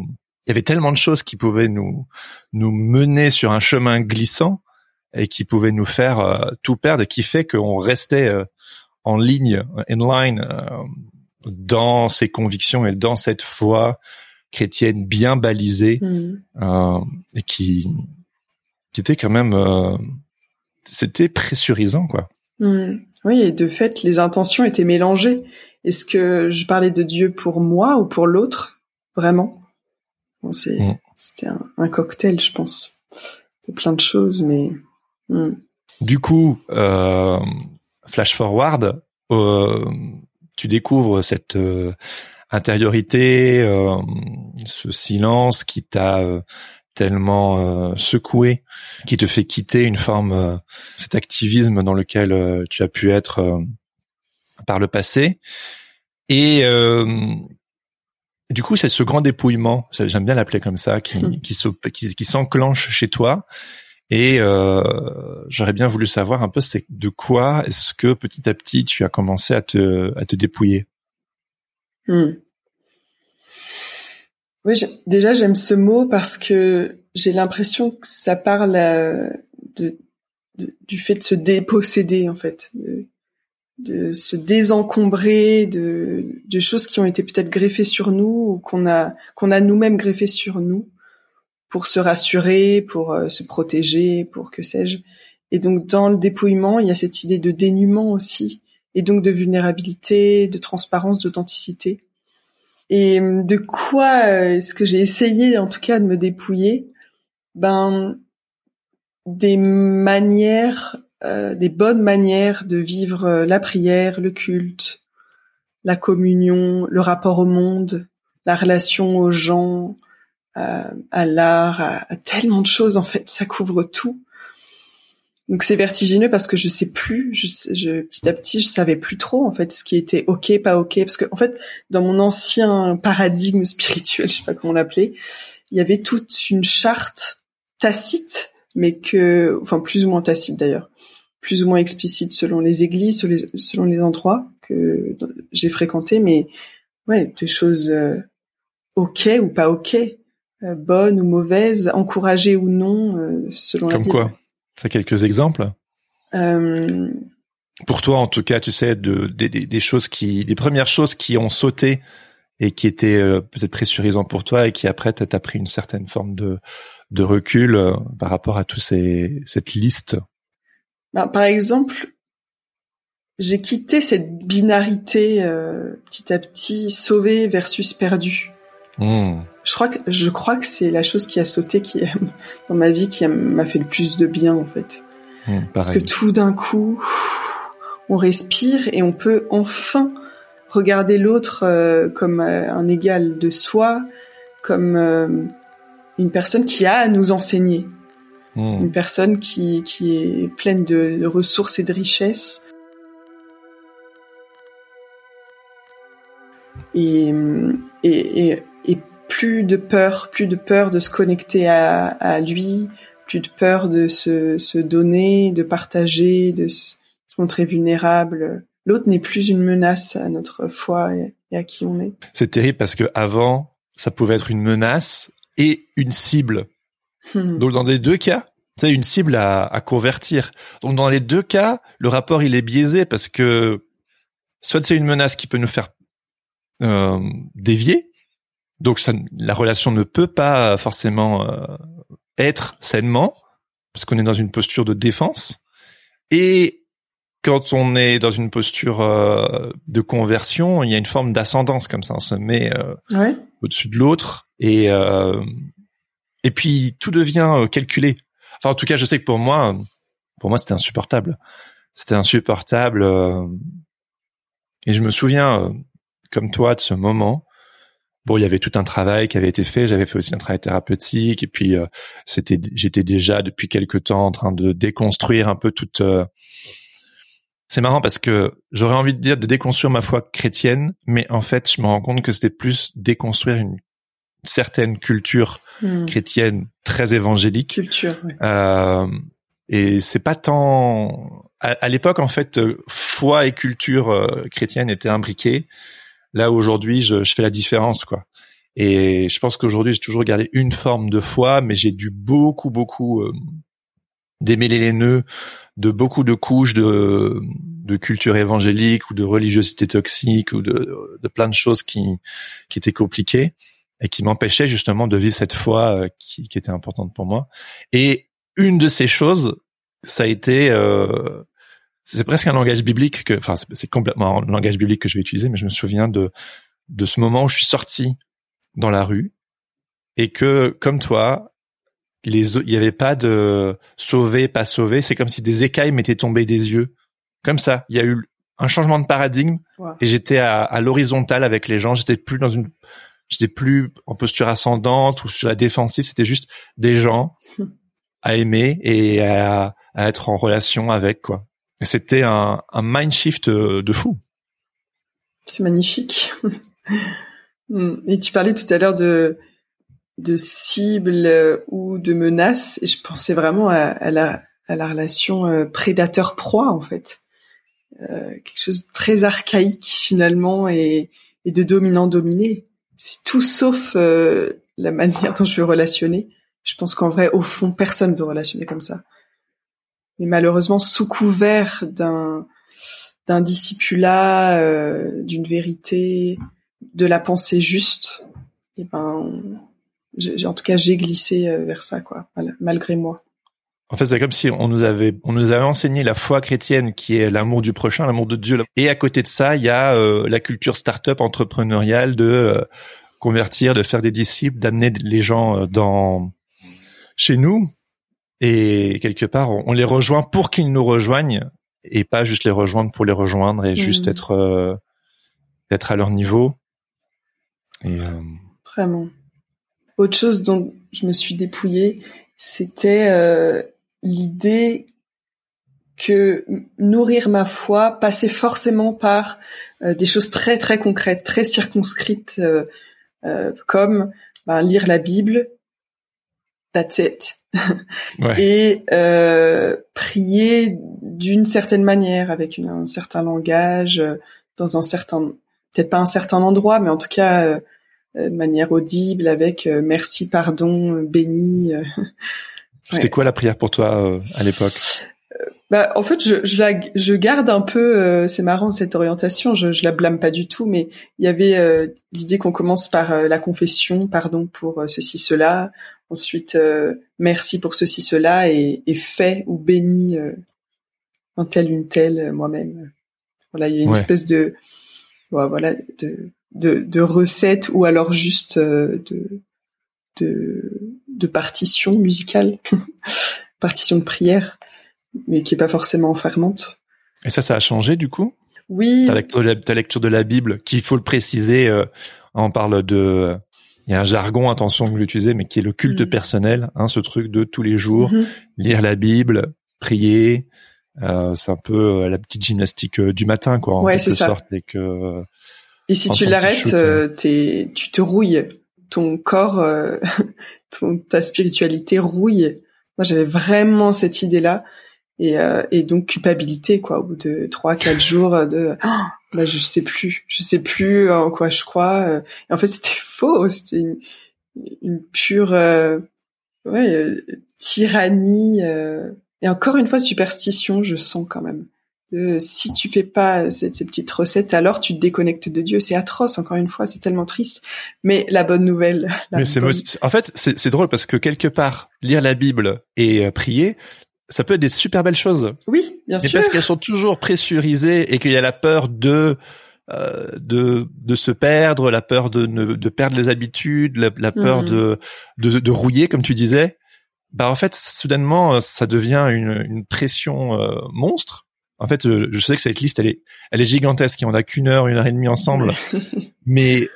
Il y avait tellement de choses qui pouvaient nous nous mener sur un chemin glissant et qui pouvaient nous faire tout perdre et qui fait qu'on restait en ligne, in line, dans ses convictions et dans cette foi chrétienne bien balisée mmh. et qui qui était quand même, euh, c'était pressurisant, quoi. Mmh. Oui, et de fait, les intentions étaient mélangées. est-ce que je parlais de Dieu pour moi ou pour l'autre? Vraiment? Bon, c'est mm. c'était un, cocktail je pense de plein de choses mais mm. du coup euh, flash forward euh, tu découvres cette euh, intériorité ce silence qui t'a tellement euh, secoué, qui te fait quitter une forme, euh, cet activisme dans lequel euh, tu as pu être par le passé. Et du coup, c'est ce grand dépouillement, j'aime bien l'appeler comme ça, qui, hmm. qui, qui, s'enclenche chez toi. Et j'aurais bien voulu savoir un peu c'est de quoi est-ce que petit à petit tu as commencé à te, à te dépouiller? Hmm. Oui, déjà j'aime ce mot parce que j'ai l'impression que ça parle euh, de, du fait de se déposséder en fait, de, se désencombrer de, de, choses qui ont été peut-être greffées sur nous ou qu'on a qu'on a nous-mêmes greffées sur nous pour se rassurer, pour euh, se protéger, pour que sais-je. Et donc dans le dépouillement, il y a cette idée de dénuement aussi, et donc de vulnérabilité, de transparence, d'authenticité. Et euh, de quoi euh, est-ce que j'ai essayé en tout cas de me dépouiller? Ben des manières, euh, des bonnes manières de vivre la prière, le culte, la communion, le rapport au monde, la relation aux gens, à l'art, à, tellement de choses en fait, ça couvre tout. Donc c'est vertigineux parce que je sais plus, je, je, petit à petit, je savais plus trop en fait ce qui était ok, pas ok, parce que en fait dans mon ancien paradigme spirituel, je sais pas comment l'appeler, il y avait toute une charte tacite, mais que, enfin plus ou moins tacite d'ailleurs, plus ou moins explicite selon les églises, selon les, selon les endroits que j'ai fréquentés, mais ouais, des choses euh, ok ou pas ok, euh, bonnes ou mauvaises, encouragées ou non, euh, selon Comme quoi? As quelques exemples euh... Pour toi, en tout cas, tu sais, de, des choses qui, des premières choses qui ont sauté et qui étaient euh, peut-être pressurisantes pour toi et qui après t'as pris une certaine forme de, de recul euh, par rapport à tous ces, cette liste. Bah, par exemple, j'ai quitté cette binarité petit à petit, sauvé versus perdu. Mmh. Je crois que je crois que c'est la chose qui a sauté qui dans ma vie qui m'a fait le plus de bien en fait. Mmh, Parce que tout d'un coup, on respire et on peut enfin regarder l'autre euh, comme euh, un égal de soi, comme euh, une personne qui a à nous enseigner, mmh. une personne qui, qui est pleine de, de ressources et de richesses. Et, et, et, et plus de peur, plus de peur de se connecter à, lui, plus de peur de se, donner, de partager, de se, montrer vulnérable. L'autre n'est plus une menace à notre foi et, à qui on est. C'est terrible parce que avant, ça pouvait être une menace et une cible. Hmm. Donc dans les deux cas, c'est une cible à, convertir. Donc dans les deux cas, le rapport il est biaisé parce que soit c'est une menace qui peut nous faire euh, dévier, donc ça, la relation ne peut pas forcément euh, être sainement parce qu'on est dans une posture de défense. Et quand on est dans une posture euh, de conversion, il y a une forme d'ascendance comme ça. On se met euh, au-dessus de l'autre et et puis tout devient calculé. Enfin, en tout cas, je sais que pour moi, pour moi, c'était insupportable. C'était insupportable. et je me souviens, comme toi, de ce moment bon, il y avait tout un travail qui avait été fait. J'avais fait aussi un travail thérapeutique, et puis euh, c'était, j'étais déjà depuis quelque temps en train de déconstruire un peu toute. Euh, c'est marrant parce que j'aurais envie de dire de déconstruire ma foi chrétienne, mais en fait, je me rends compte que c'était plus déconstruire une certaine culture hmm. chrétienne très évangélique. Culture. Euh, et c'est pas tant à, l'époque en fait, foi et culture chrétienne étaient imbriquées. Là aujourd'hui, je, je, fais la différence, quoi. Et je pense qu'aujourd'hui, j'ai toujours gardé une forme de foi, mais j'ai dû beaucoup, beaucoup euh, démêler les nœuds de beaucoup de couches de, de culture évangélique ou de religiosité toxique ou de, de plein de choses qui, qui étaient compliquées et qui m'empêchaient justement de vivre cette foi euh, qui, qui, était importante pour moi. Et une de ces choses, ça a été euh, c'est presque un langage biblique que, enfin, c'est complètement un langage biblique que je vais utiliser, mais je me souviens de de ce moment où je suis sorti dans la rue et que, comme toi, les, il y avait pas de sauver, pas sauver. C'est comme si des écailles m'étaient tombées des yeux. Comme ça. Il y a eu un changement de paradigme et j'étais à, à l'horizontale avec les gens. J'étais plus dans une, j'étais plus en posture ascendante ou sur la défensive. C'était juste des gens à aimer et à, à être en relation avec, quoi. C'était un, mind shift euh, de fou. C'est magnifique. Hmm. et tu parlais tout à l'heure de, de cibles ou de menaces, et je pensais vraiment à, la, relation euh, prédateur-proie, en fait. Euh, quelque chose de très archaïque, finalement, et, de dominant-dominé. C'est tout sauf euh, la manière dont je veux relationner. Je pense qu'en vrai, au fond, personne veut relationner comme ça. Mais malheureusement, sous couvert d'un d'un discipulat, euh, d'une vérité, de la pensée juste, et eh ben, j'ai, en tout cas, j'ai glissé euh, vers ça, quoi, malgré moi. En fait, c'est comme si on nous avait on nous avait enseigné la foi chrétienne qui est l'amour du prochain, l'amour de Dieu. Et à côté de ça, il y a euh, la culture start-up entrepreneuriale de convertir, de faire des disciples, d'amener les gens dans chez nous et quelque part on, les rejoint pour qu'ils nous rejoignent et pas juste les rejoindre pour les rejoindre et juste être euh, être à leur niveau. Et, euh... Vraiment. Autre chose dont je me suis dépouillée, c'était euh, l'idée que nourrir ma foi passait forcément par des choses très très concrètes, très circonscrites, comme ben, lire la Bible, that's it. Et euh, prier d'une certaine manière, avec un certain langage, euh, dans un certain, peut-être pas un certain endroit, mais en tout cas euh, de manière audible, avec merci, pardon, béni. C'était quoi la prière pour toi à l'époque? Bah, en fait, je, je, la, je garde un peu, c'est marrant cette orientation, je, je la blâme pas du tout, mais il y avait l'idée qu'on commence par la confession, pardon pour ceci, cela, Ensuite, euh, merci pour ceci, cela, et, et fait ou béni euh, un tel, une telle, euh, moi-même. Voilà, il y a une espèce de, voilà, de, de, de recette ou alors juste de, de, de partition musicale, partition de prière, mais qui est pas forcément enfermante. Et ça, ça a changé du coup? Oui. Ta lecture, ta lecture de la Bible, qu'il faut le préciser, on parle de il y a un jargon, attention que vous l'utilisez, mais qui est le culte mm. personnel, hein, ce truc de tous les jours, mm-hmm. lire la Bible, prier, euh, c'est un peu euh, la petite gymnastique euh, du matin, quoi. ouais, c'est ça. et, que, et si tu l'arrêtes, euh, tu te rouilles. Ton corps, ton, ta spiritualité rouille. Moi, j'avais vraiment cette idée-là. Et, et donc culpabilité, quoi, au bout de trois, quatre jours de bah, je sais plus, je sais plus en quoi je crois. Euh. Et en fait, c'était faux, c'était une, une, pure euh, ouais, euh, tyrannie et encore une fois superstition, je sens quand même. si tu fais pas ces, ces, petites recettes, alors tu te déconnectes de Dieu. C'est atroce, encore une fois, c'est tellement triste. Mais la bonne nouvelle. Mais en fait, c'est drôle parce que quelque part, lire la Bible et prier, ça peut être des super belles choses. Oui, bien sûr. Mais parce qu'elles sont toujours pressurisées et qu'il y a la peur de euh, de de se perdre, la peur de ne, de perdre les habitudes, la, peur mhm. de, de, de rouiller comme tu disais. Bah en fait, soudainement, ça devient une, une pression euh, monstre. En fait, je, sais que cette liste, elle est elle est gigantesque et on a qu'une heure, une heure et demie ensemble. Mais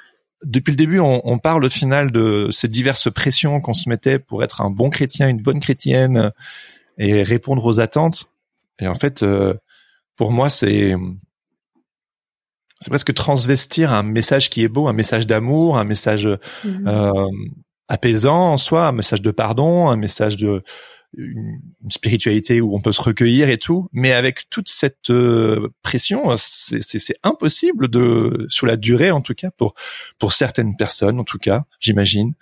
depuis le début, on, on, parle au final de ces diverses pressions qu'on se mettait pour être un bon chrétien, une bonne chrétienne, et répondre aux attentes. Et en fait, euh, pour moi, c'est c'est presque transvestir un message qui est beau, un message d'amour, un message mhm. euh, apaisant en soi, un message de pardon, un message de une, spiritualité où on peut se recueillir et tout, mais avec toute cette euh, pression, c'est impossible de, sur la durée en tout cas, pour pour certaines personnes en tout cas, j'imagine,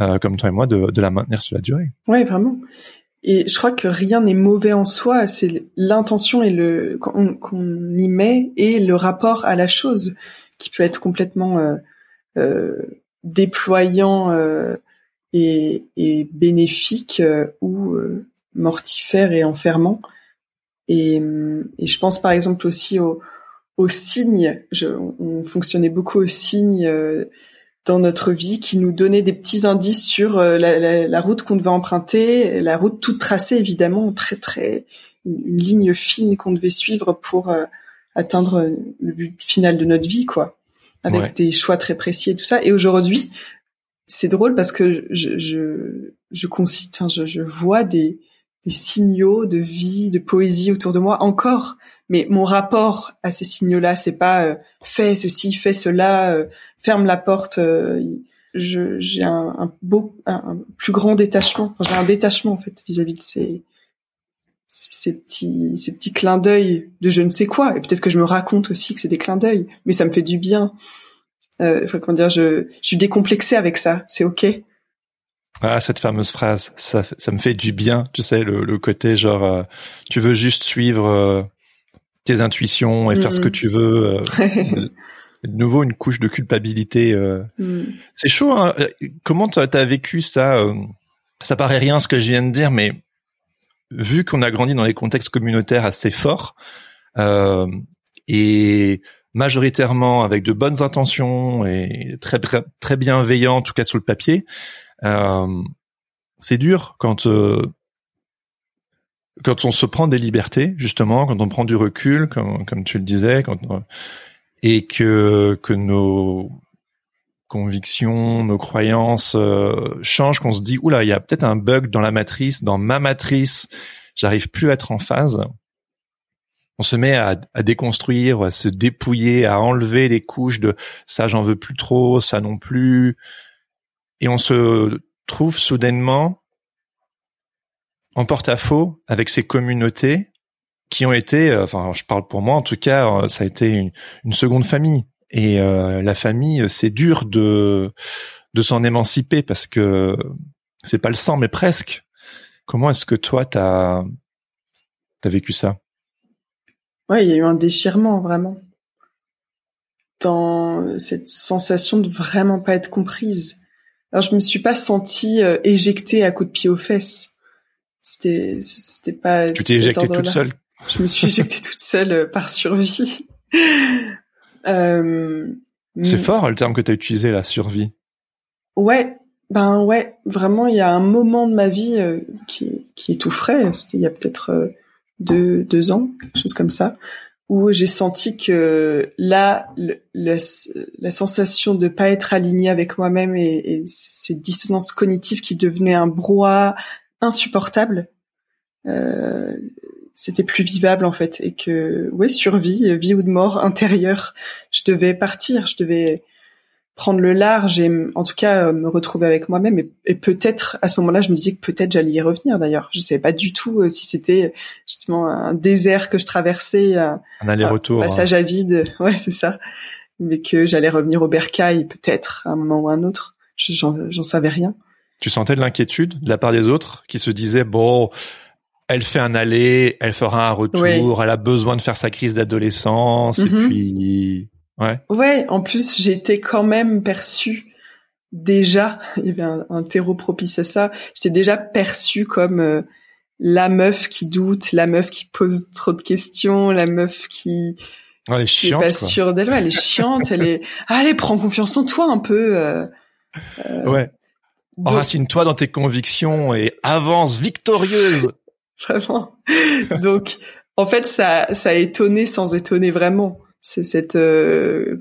euh, comme toi et moi, de, de la maintenir sur la durée. Oui, vraiment. Et je crois que rien n'est mauvais en soi, c'est l'intention et le qu'on y met et le rapport à la chose qui peut être complètement euh, euh, déployant euh, et, et, bénéfique euh, ou euh, mortifère et enfermant. Et, et je pense par exemple aussi aux, aux signes. Je, on fonctionnait beaucoup aux signes euh, dans notre vie qui nous donnaient des petits indices sur euh, la, la, la, route qu'on devait emprunter, la route toute tracée évidemment, très très une, ligne fine qu'on devait suivre pour euh, atteindre le but final de notre vie, quoi, avec des choix très précis et tout ça. Et aujourd'hui, c'est drôle parce que je je je, enfin, je, je vois des des signaux de vie, de poésie autour de moi encore. Mais mon rapport à ces signaux-là, c'est pas euh, fais ceci, fais cela, euh, ferme la porte. Euh, j'ai un, beau, un, plus grand détachement. Enfin, j'ai un détachement en fait vis-à-vis de ces, ces petits, ces petits clins d'œil de je ne sais quoi. Et peut-être que je me raconte aussi que c'est des clins d'œil, mais ça me fait du bien. Euh, comment dire, je, je suis décomplexée avec ça. C'est ok. Ah, cette fameuse phrase, ça, ça me fait du bien, tu sais, le, le côté genre, euh, tu veux juste suivre euh, tes intuitions et faire ce que mm. tu veux. Euh, de nouveau, une couche de culpabilité. Mm. C'est chaud. Hein Comment t'as as vécu ça Ça paraît rien ce que je viens de dire, mais vu qu'on a grandi dans des contextes communautaires assez forts et majoritairement avec de bonnes intentions et très très bienveillants, en tout cas sur le papier. Euh, c'est dur quand euh, quand on se prend des libertés, justement, quand on prend du recul, comme, comme tu le disais, quand et que que nos convictions, nos croyances euh, changent, qu'on se dit oula, il y a peut-être un bug dans la matrice, dans ma matrice, j'arrive plus à être en phase. On se met à, à déconstruire, à se dépouiller, à enlever les couches de ça, j'en veux plus trop, ça non plus et on se trouve soudainement en porte-à-faux avec ces communautés qui ont été, euh, enfin, je parle pour moi en tout cas, euh, ça a été une, seconde famille. Et euh, la famille, c'est dur de de s'en émanciper parce que c'est pas le sang, mais presque. Comment est-ce que toi t'as as vécu ça? Ouais, il y a eu un déchirement vraiment dans cette sensation de vraiment pas être comprise. Alors je me suis pas sentie euh, éjectée à coups de pied aux fesses. C'était c'était pas. Tu t'es éjectée toute seule. Je me suis éjectée toute seule euh, par survie. euh, C'est fort le terme que tu as utilisé, la survie. Ouais, ben ouais, vraiment il y a un moment de ma vie euh, qui, qui est tout frais. C'était il y a peut-être deux deux ans, quelque chose comme ça, où j'ai senti que là, le, la sensation de pas être aligné avec moi-même et, et ces dissonances cognitives qui devenaient un brouhaha insupportable, euh, c'était plus vivable en fait et que ouais survie, vie ou de mort intérieure, je devais partir, je devais prendre le large et en tout cas euh, me retrouver avec moi-même. Et, peut-être à ce moment-là je me disais que peut-être j'allais y revenir d'ailleurs. Je savais pas du tout euh, si c'était justement un désert que je traversais un, aller-retour un passage à vide. Ouais c'est ça. Mais que j'allais revenir au bercail peut-être à un moment ou un autre. J'en savais rien tu sentais de l'inquiétude de la part des autres qui se disaient bon elle fait un aller, elle fera un retour, elle a besoin de faire sa crise d'adolescence et mm-hmm. puis Ouais. Ouais. En plus, j'étais quand même perçue déjà. Il y avait un, terreau propice à ça. J'étais déjà perçue comme euh, la meuf qui doute, la meuf qui pose trop de questions, la meuf qui elle est chiante, pas sûre d'elle. Elle est chiante. elle est. Allez, prends confiance en toi un peu. Euh, euh, ouais. Enracine-toi dans tes convictions et avance victorieuse. vraiment. Donc, en fait, ça, ça a étonné sans étonner vraiment c'est cette euh,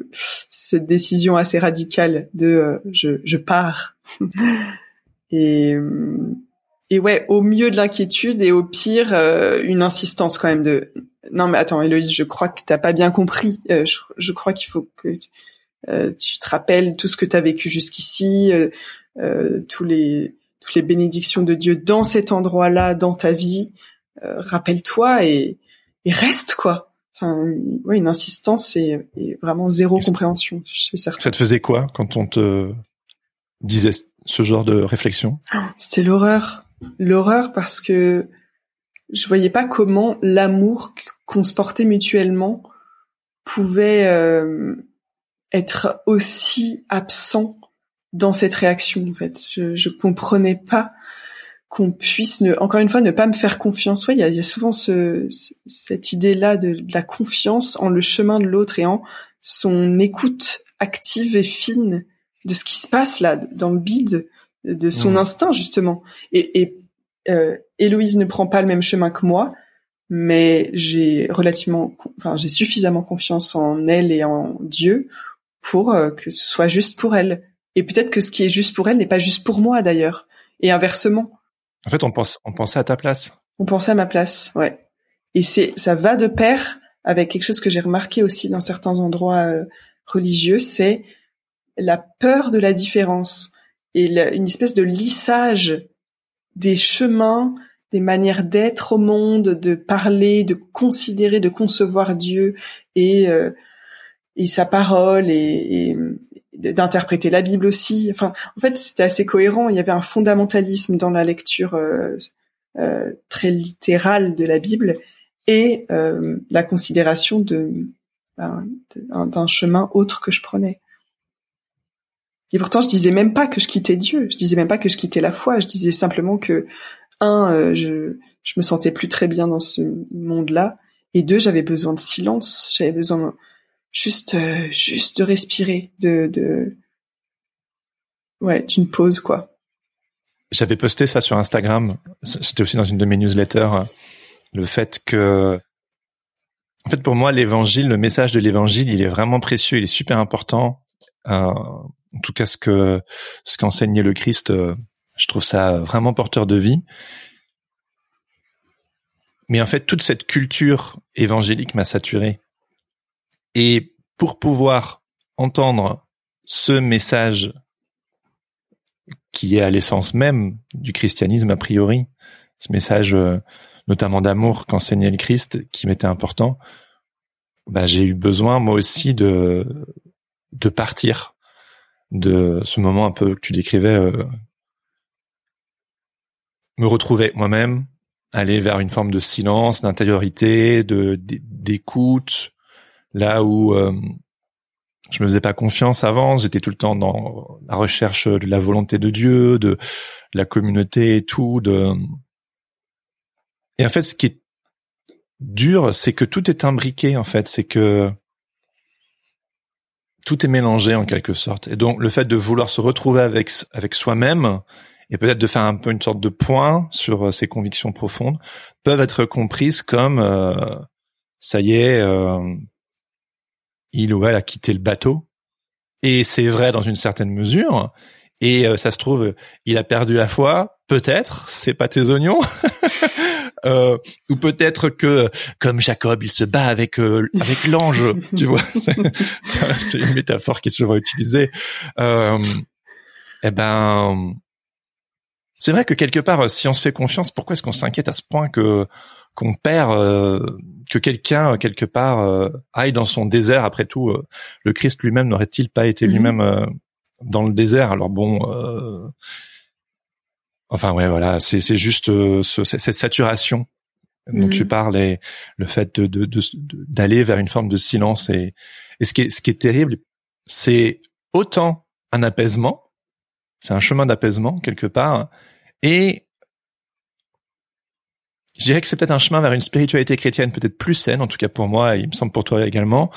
cette décision assez radicale de euh, je, je pars et et ouais au mieux de l'inquiétude et au pire euh, une insistance quand même de non mais attends Héloïse je crois que t'as pas bien compris je, je, crois qu'il faut que tu te rappelles tout ce que tu as vécu jusqu'ici tous les toutes les bénédictions de Dieu dans cet endroit-là dans ta vie rappelle-toi et et reste quoi. Enfin, ouais, une insistance et, vraiment zéro compréhension chez certains. Ça te faisait quoi quand on te disait ce genre de réflexion? C'était l'horreur, l'horreur parce que je voyais pas comment l'amour qu'on se portait mutuellement pouvait euh, être aussi absent dans cette réaction. En fait, je, je comprenais pas qu'on puisse ne, encore une fois ne pas me faire confiance. Ouais, il y a, y a, souvent ce, cette idée-là de, de, la confiance en le chemin de l'autre et en son écoute active et fine de ce qui se passe là dans le bide de son mmh. instinct justement. Et, et euh, Héloïse ne prend pas le même chemin que moi, mais j'ai relativement, enfin j'ai suffisamment confiance en elle et en Dieu pour euh, que ce soit juste pour elle. Et peut-être que ce qui est juste pour elle n'est pas juste pour moi d'ailleurs, et inversement. En fait, on pense, on pensait à ta place. On pensait à ma place, ouais. Et c'est, ça va de pair avec quelque chose que j'ai remarqué aussi dans certains endroits euh, religieux, c'est la peur de la différence et une espèce de lissage des chemins, des manières d'être au monde, de parler, de considérer, de concevoir Dieu et euh, et sa parole et, d'interpréter la Bible aussi. En fait, c'était assez cohérent. Il y avait un fondamentalisme dans la lecture euh, euh, très littérale de la Bible et euh, la considération ben, d'un chemin autre que je prenais. Et pourtant, je disais même pas que je quittais Dieu. Je disais même pas que je quittais la foi. Je disais simplement que un, je je me sentais plus très bien dans ce monde-là, et deux, j'avais besoin de silence. J'avais besoin juste euh, juste de respirer, de de ouais, d'une pause quoi. J'avais posté ça sur Instagram. C'était aussi dans une de mes newsletters. Euh, le fait que, en fait, pour moi, l'évangile, le message de l'évangile, il est vraiment précieux, il est super important. Euh, en tout cas, ce que ce qu'enseignait le Christ, euh, je trouve ça vraiment porteur de vie. Mais en fait, toute cette culture évangélique m'a saturé. Et pour pouvoir entendre ce message qui est à l'essence même du christianisme a priori, ce message euh, notamment d'amour qu'enseignait le Christ qui m'était important, bah, j'ai eu besoin moi aussi de de partir de ce moment un peu que tu décrivais, euh, me retrouver moi-même, aller vers une forme de silence, d'intériorité, de d'écoute, là où euh, je me faisais pas confiance avant, j'étais tout le temps dans la recherche de la volonté de Dieu, de la communauté et tout, de et en fait ce qui est dur, c'est que tout est imbriqué en fait, c'est que tout est mélangé en quelque sorte. Et donc le fait de vouloir se retrouver avec avec soi-même et peut-être de faire un peu une sorte de point sur euh, ses convictions profondes peuvent être comprises comme euh, ça y est, euh, il ou elle a quitté le bateau. Et c'est vrai dans une certaine mesure. Et ça se trouve, il a perdu la foi, peut-être. C'est pas tes oignons. Euh, ou peut-être que comme Jacob, il se bat avec euh, avec l'ange, tu vois. C'est une métaphore qui est souvent utilisée. Euh, eh ben, c'est vrai que quelque part, si on se fait confiance, pourquoi est-ce qu'on s'inquiète à ce point que qu'on perd, euh, que quelqu'un quelque part aille dans son désert Après tout, le Christ lui-même n'aurait-il pas été mm-hmm. lui-même dans le désert? Alors bon Enfin ouais, voilà, c'est c'est juste euh, cette saturation dont tu mm. parles et le fait de d'aller de, vers une forme de silence et, et ce qui est ce qui est terrible, c'est autant un apaisement, c'est un chemin d'apaisement quelque part et je dirais que c'est peut-être un chemin vers une spiritualité chrétienne peut-être plus saine, en tout cas pour moi, et il me semble pour toi également.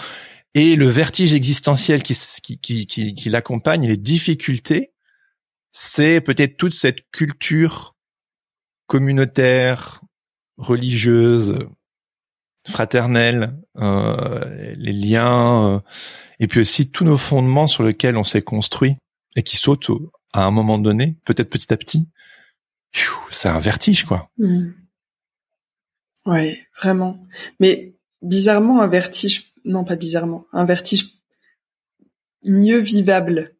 Et le vertige existentiel qui, qui, qui, qui, l'accompagne, les difficultés, c'est peut-être toute cette culture communautaire, religieuse, fraternelle, euh, les liens, euh, et puis aussi tous nos fondements sur lesquels on s'est construit et qui sautent à un moment donné, peut-être petit à petit. C'est un vertige, quoi. Mmh. Ouais, vraiment. Mais bizarrement, un vertige, non pas bizarrement, un vertige mieux vivable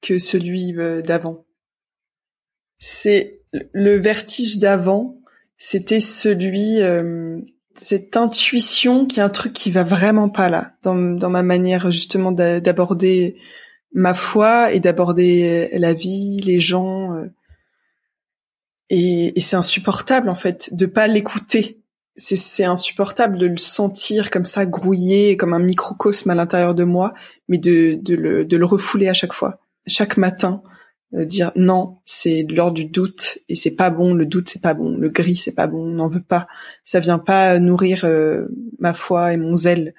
que celui euh, d'avant. C'est le vertige d'avant, c'était celui euh, cette intuition qui est un truc qui va vraiment pas là dans, dans ma manière justement d'aborder ma foi et d'aborder la vie, les gens. Euh. et, et c'est insupportable en fait de pas l'écouter. C'est insupportable de le sentir comme ça grouiller comme un microcosme à l'intérieur de moi, mais de, de, le, de le refouler à chaque fois chaque matin euh, dire non, c'est l'ordre du doute et c'est pas bon, le doute c'est pas bon, le gris c'est pas bon, on n'en veut pas, ça vient pas nourrir euh, ma foi et mon zèle.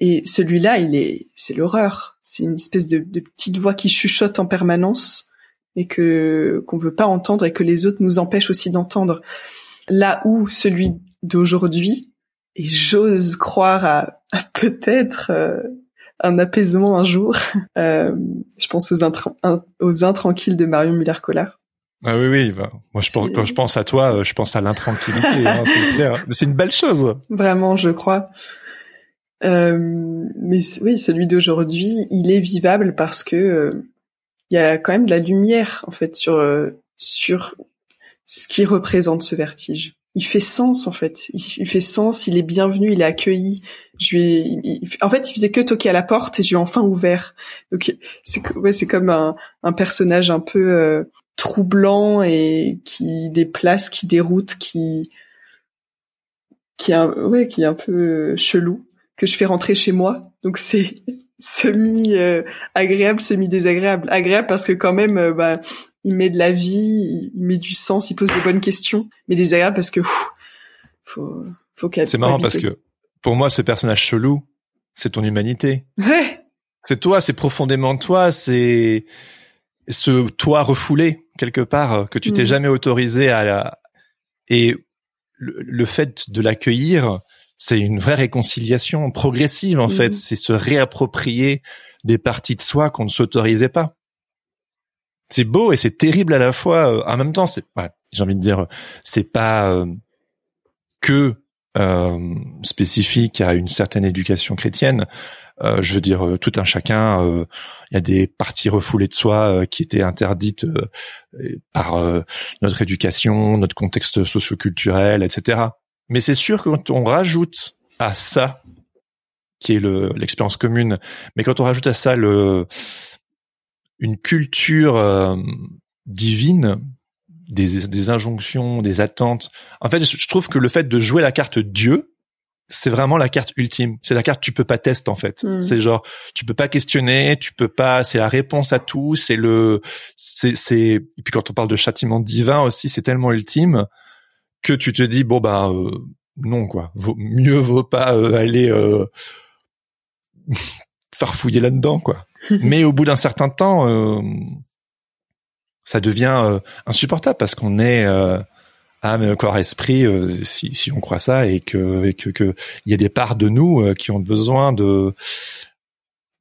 Et celui-là, il est, c'est l'horreur. C'est une espèce de, de, petite voix qui chuchote en permanence et que qu'on veut pas entendre et que les autres nous empêchent aussi d'entendre. Là où celui d'aujourd'hui, et j'ose croire à, peut-être euh, un apaisement un jour. Euh, je pense aux, aux intranquilles de Marion Muller-Collard. Ah oui, oui. Bah, moi, je pense, quand je pense à toi, euh, je pense à l'intranquillité. hein, c'est clair. Mais c'est une belle chose. Vraiment, je crois. Euh, mais oui, celui d'aujourd'hui, il est vivable parce que euh, il y a quand même de la lumière en fait sur sur ce qui représente ce vertige il fait sens en fait. Il, fait sens, il est bienvenu, il est accueilli. Je lui en fait, il faisait que toquer à la porte et je lui ai enfin ouvert. Donc c'est ouais, c'est comme un, personnage un peu euh, troublant et qui déplace, qui déroute, qui qui est un, ouais, qui est un peu chelou que je fais rentrer chez moi. Donc c'est semi euh, agréable, semi désagréable. Agréable parce que quand même euh, bah il met de la vie, il met du sens, il pose des bonnes questions, mais désagréable parce que faut faut qu'elle. C'est marrant parce que pour moi, ce personnage chelou, c'est ton humanité. Ouais. C'est toi, c'est profondément toi, c'est ce toi refoulé quelque part que tu t'es mm. jamais autorisé à la... et le, fait de l'accueillir, c'est une vraie réconciliation progressive en fait, mm. c'est se réapproprier des parties de soi qu'on ne s'autorisait pas c'est beau et c'est terrible à la fois. Euh, en même temps, c'est, ouais, j'ai envie de dire, c'est pas euh, que euh, spécifique à une certaine éducation chrétienne. Euh, je veux dire, tout un chacun. Il y a des parties refoulées de soi qui étaient interdites par notre éducation, notre contexte socioculturel, etc. Mais c'est sûr que quand on rajoute à ça, qui est le, l'expérience commune, mais quand on rajoute à ça le une culture euh, divine, des, des, injonctions, des attentes. En fait, je trouve que le fait de jouer la carte Dieu, c'est vraiment la carte ultime. C'est la carte tu peux pas tester en fait. Mm. C'est genre tu peux pas questionner, tu peux pas. C'est la réponse à tout. C'est le. C'est c'est. Et puis quand on parle de châtiment divin aussi, c'est tellement ultime que tu te dis bon bah euh, non quoi. Vaut, mieux vaut pas euh, aller euh, farfouiller là-dedans quoi. Mais au bout d'un certain temps, euh, ça devient euh, insupportable parce qu'on est euh, âme, corps, esprit, si, si, on croit ça, et que et que qu'il y a des parts de nous qui ont besoin de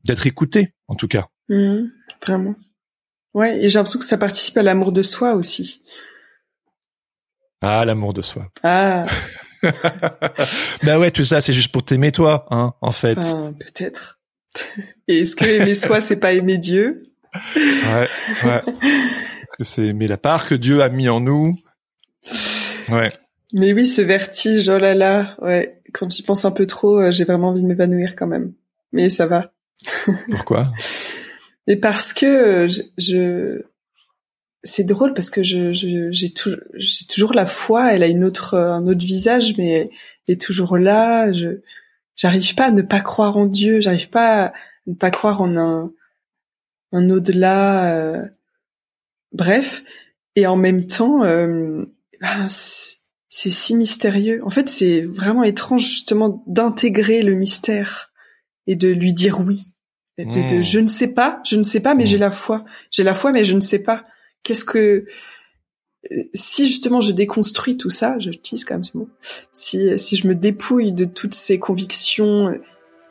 d'être écoutées, en tout cas. Mmh, vraiment. Ouais, et j'ai l'impression que ça participe à l'amour de soi aussi. Ah, l'amour de soi. Ah. bah ouais, tout ça, c'est juste pour t'aimer toi, hein, en fait. peut-être. Et est-ce que aimer soi, c'est pas aimer Dieu? Ouais, ouais. Est-ce que c'est aimer la part que Dieu a mis en nous? Ouais. Mais oui, ce vertige, oh là là, ouais. Quand j'y pense un peu trop, euh, j'ai vraiment envie de m'évanouir quand même. Mais ça va. Pourquoi? Et parce que je, c'est drôle parce que je, j'ai toujours, j'ai toujours la foi. Elle a une autre, un autre visage, mais elle est toujours là. Je, j'arrive pas à ne pas croire en Dieu, j'arrive pas à ne pas croire en un, un au-delà. Euh, bref, et en même temps, euh, ben, c'est si mystérieux. En fait, c'est vraiment étrange justement d'intégrer le mystère et de lui dire oui. De, de, hmm. je ne sais pas, je ne sais pas, mais j'ai hmm. la foi. J'ai la foi, mais je ne sais pas. Qu'est-ce que si justement je déconstruis tout ça, je utilise quand même ce mot, si, si je me dépouille de toutes ces convictions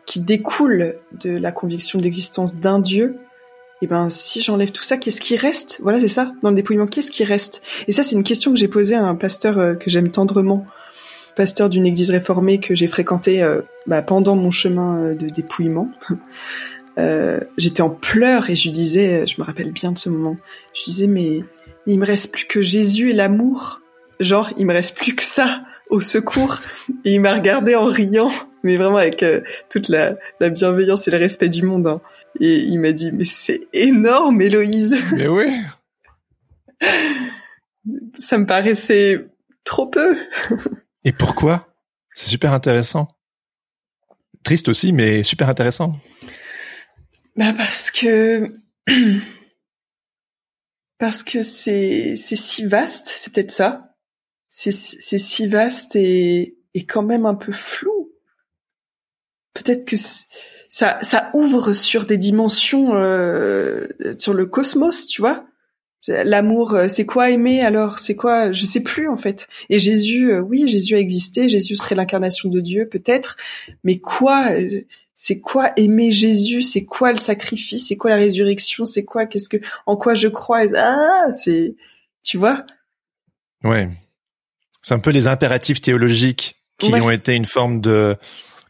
qui découlent de la conviction de l'existence d'un Dieu, et eh ben si j'enlève tout ça, qu'est-ce qui reste? Voilà, c'est ça, dans le dépouillement, qu'est-ce qui reste? Et ça, c'est une question que j'ai posée à un pasteur euh, que j'aime tendrement, pasteur d'une église réformée que j'ai fréquenté euh, bah, pendant mon chemin euh, de dépouillement. J'étais en pleurs et je lui disais, je me rappelle bien de ce moment, je lui disais mais il me reste plus que Jésus et l'amour. Genre, il me reste plus que ça au secours. Et il m'a regardé en riant, mais vraiment avec euh, toute la, bienveillance et le respect du monde. Hein. Et il m'a dit, mais c'est énorme, Héloïse. Mais oui. ça me paraissait trop peu. et pourquoi? C'est super intéressant. Triste aussi, mais super intéressant. Bah parce que parce que c'est c'est si vaste, c'est peut-être ça. C'est c'est si vaste et et quand même un peu flou. Peut-être que ça ça ouvre sur des dimensions euh, sur le cosmos, tu vois. L'amour, euh, c'est quoi aimer alors? C'est quoi? Je sais plus en fait. Et Jésus, euh, oui, Jésus a existé. Jésus serait l'incarnation de Dieu, peut-être. Mais quoi? C'est quoi aimer Jésus? C'est quoi le sacrifice? C'est quoi la résurrection? C'est quoi? Qu'est-ce que En quoi je crois? Ah, c'est, tu vois? Ouais. C'est un peu les impératifs théologiques qui ont été une forme de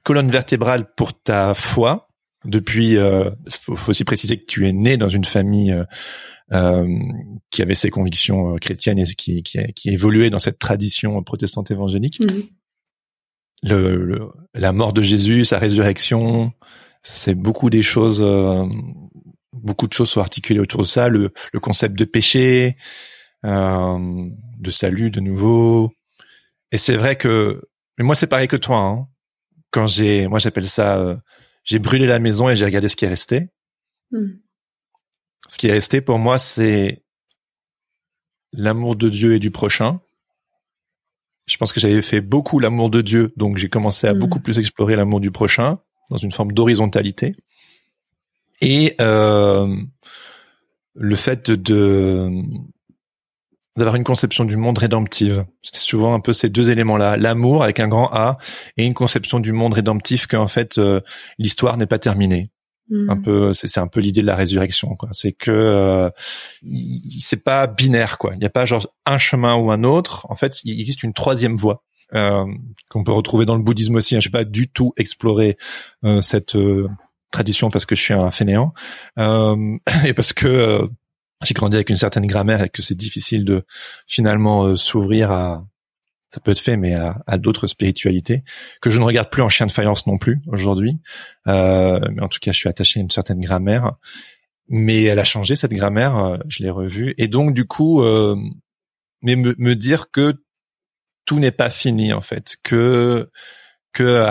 colonne vertébrale pour ta foi. Depuis, euh, faut, aussi préciser que tu es né dans une famille euh, euh, qui avait ses convictions euh, chrétiennes et qui, qui, qui évoluait dans cette tradition protestante évangélique. Mhm. Le, la mort de Jésus, sa résurrection, c'est beaucoup des choses, euh, beaucoup de choses sont articulées autour de ça. Le, le concept de péché, euh, de salut de nouveau. Et c'est vrai que, mais moi c'est pareil que toi. Hein. Quand j'ai, moi j'appelle ça, euh, j'ai brûlé la maison et j'ai regardé ce qui est resté. Mhm ce qui est resté pour moi, c'est l'amour de Dieu et du prochain. Je pense que j'avais fait beaucoup l'amour de Dieu, donc j'ai commencé à mm. beaucoup plus explorer l'amour du prochain dans une forme d'horizontalité. Et euh, le fait de d'avoir une conception du monde rédemptive. C'était souvent un peu ces deux éléments-là, l'amour avec un grand A et une conception du monde rédemptif qu'en fait euh, l'histoire n'est pas terminée. Un hmm. peu, c'est un peu l'idée de la résurrection. quoi. C'est que euh, c'est pas binaire. quoi. Il n'y a pas genre un chemin ou un autre. En fait, il existe une troisième voie. Euh, qu'on peut retrouver dans le bouddhisme aussi. Hein. Je n'ai pas du tout exploré euh, cette euh, tradition parce que je suis un fainéant euh, et parce que j'ai grandi avec une certaine grammaire et que c'est difficile de finalement s'ouvrir à ça peut être fait, mais à, d'autres spiritualités que je ne regarde plus en chien de faïence non plus aujourd'hui. Euh, mais en tout cas, je suis attaché à une certaine grammaire. Mais elle a changé cette grammaire, euh, je l'ai revue, et donc du coup, euh, mais me, me, dire que tout n'est pas fini en fait, que que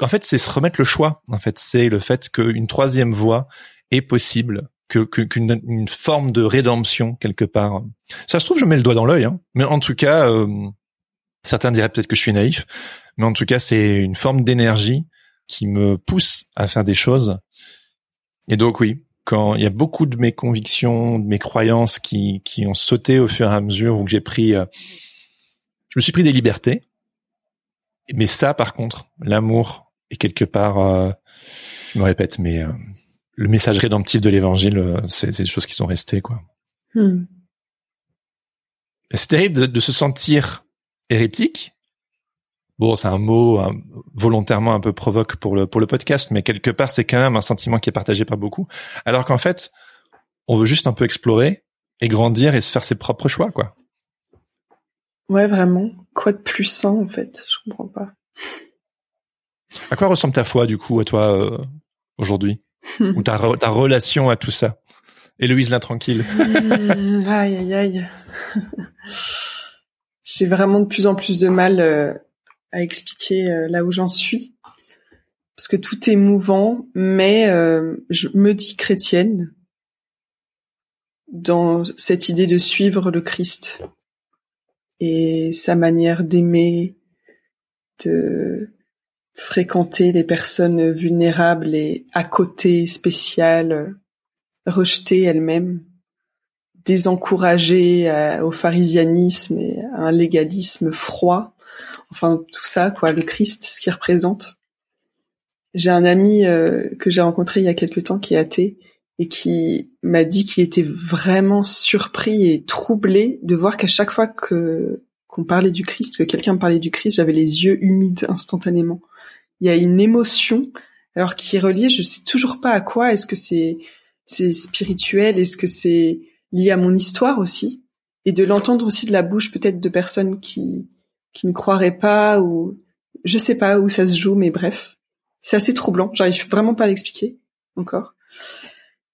en fait c'est se remettre le choix. En fait, c'est le fait qu'une troisième voie est possible que qu'une une forme de rédemption quelque part. Ça se trouve, je mets le doigt dans l'œil, hein, mais en tout cas, euh, Certains diraient peut-être que je suis naïf, mais en tout cas, c'est une forme d'énergie qui me pousse à faire des choses. Et donc oui, quand il y a beaucoup de mes convictions, de mes croyances qui, qui ont sauté au fur et à mesure ou que j'ai pris, euh, je me suis pris des libertés. Mais ça, par contre, l'amour est quelque part, euh, je me répète, mais euh, le message rédemptif de l'évangile, c'est des choses qui sont restées, quoi. Hmm. C'est terrible de, de, se sentir hérétique. Bon, c'est un mot volontairement un peu provoque pour le pour le podcast, mais quelque part c'est quand même un sentiment qui est partagé par beaucoup. Alors qu'en fait, on veut juste un peu explorer et grandir et se faire ses propres choix, quoi. Ouais, vraiment. Quoi de plus sain en fait? Je comprends pas. À quoi ressemble ta foi du coup à toi euh, aujourd'hui? Ou ta ta relation à tout ça? Héloïse l'intranquille. aïe aïe aïe j'ai vraiment de plus en plus de mal euh, à expliquer euh, là où j'en suis. Parce que tout est mouvant, mais euh, je me dis chrétienne dans cette idée de suivre le Christ et sa manière d'aimer, de fréquenter des personnes vulnérables et à côté, spéciales, rejetées elles-mêmes désencourager euh, au pharisianisme et à un légalisme froid. Enfin, tout ça, quoi, le Christ, ce qu'il représente. J'ai un ami euh, que j'ai rencontré il y a quelque temps qui est athée et qui m'a dit qu'il était vraiment surpris et troublé de voir qu'à chaque fois que qu'on parlait du Christ, que quelqu'un me parlait du Christ, j'avais les yeux humides instantanément. Il y a une émotion, alors qui est reliée, je sais toujours pas à quoi. Est-ce que c'est c'est spirituel? Est-ce que c'est lié à mon histoire aussi, et de l'entendre aussi de la bouche peut-être de personnes qui qui ne croiraient pas ou je sais pas où ça se joue, mais bref, c'est assez troublant. J'arrive vraiment pas à l'expliquer encore.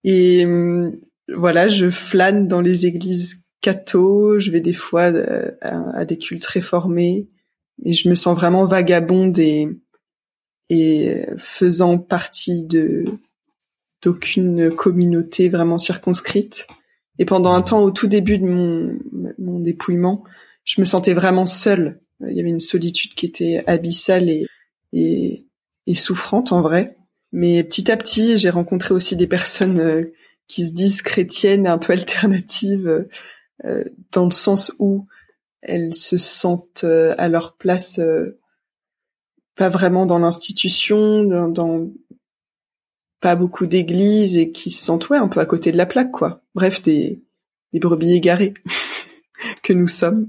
Et hum, voilà, je flâne dans les églises catho, je vais des fois euh, à, des cultes réformés, et je me sens vraiment vagabonde et et faisant partie de d'aucune communauté vraiment circonscrite Et pendant un temps, au tout début de mon, mon dépouillement, je me sentais vraiment seule. Il y avait une solitude qui était abyssale et, et, et souffrante en vrai. Mais petit à petit, j'ai rencontré aussi des personnes euh, qui se disent chrétiennes, un peu alternatives, euh, dans le sens où elles se sentent euh, à leur place, pas vraiment dans l'institution, dans, dans, pas beaucoup d'églises et qui se sentent ouais un peu à côté de la plaque quoi. Bref, des, des brebis égarées que nous sommes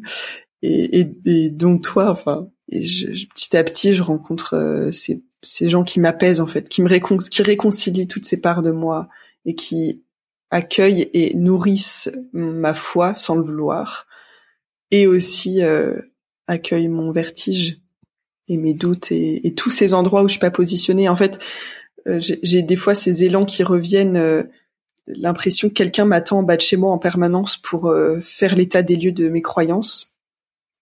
et, et, et dont toi, enfin, et je, petit à petit, je rencontre euh, ces, ces gens qui m'apaisent en fait, qui me récon qui réconcilient toutes ces parts de moi et qui accueillent et nourrissent ma foi sans le vouloir et aussi euh, accueillent mon vertige et mes doutes et, et, tous ces endroits où je suis pas positionnée. En fait, j'ai des fois ces élans qui reviennent, euh, l'impression que quelqu'un m'attend en bas de chez moi en permanence pour euh, faire l'état des lieux de mes croyances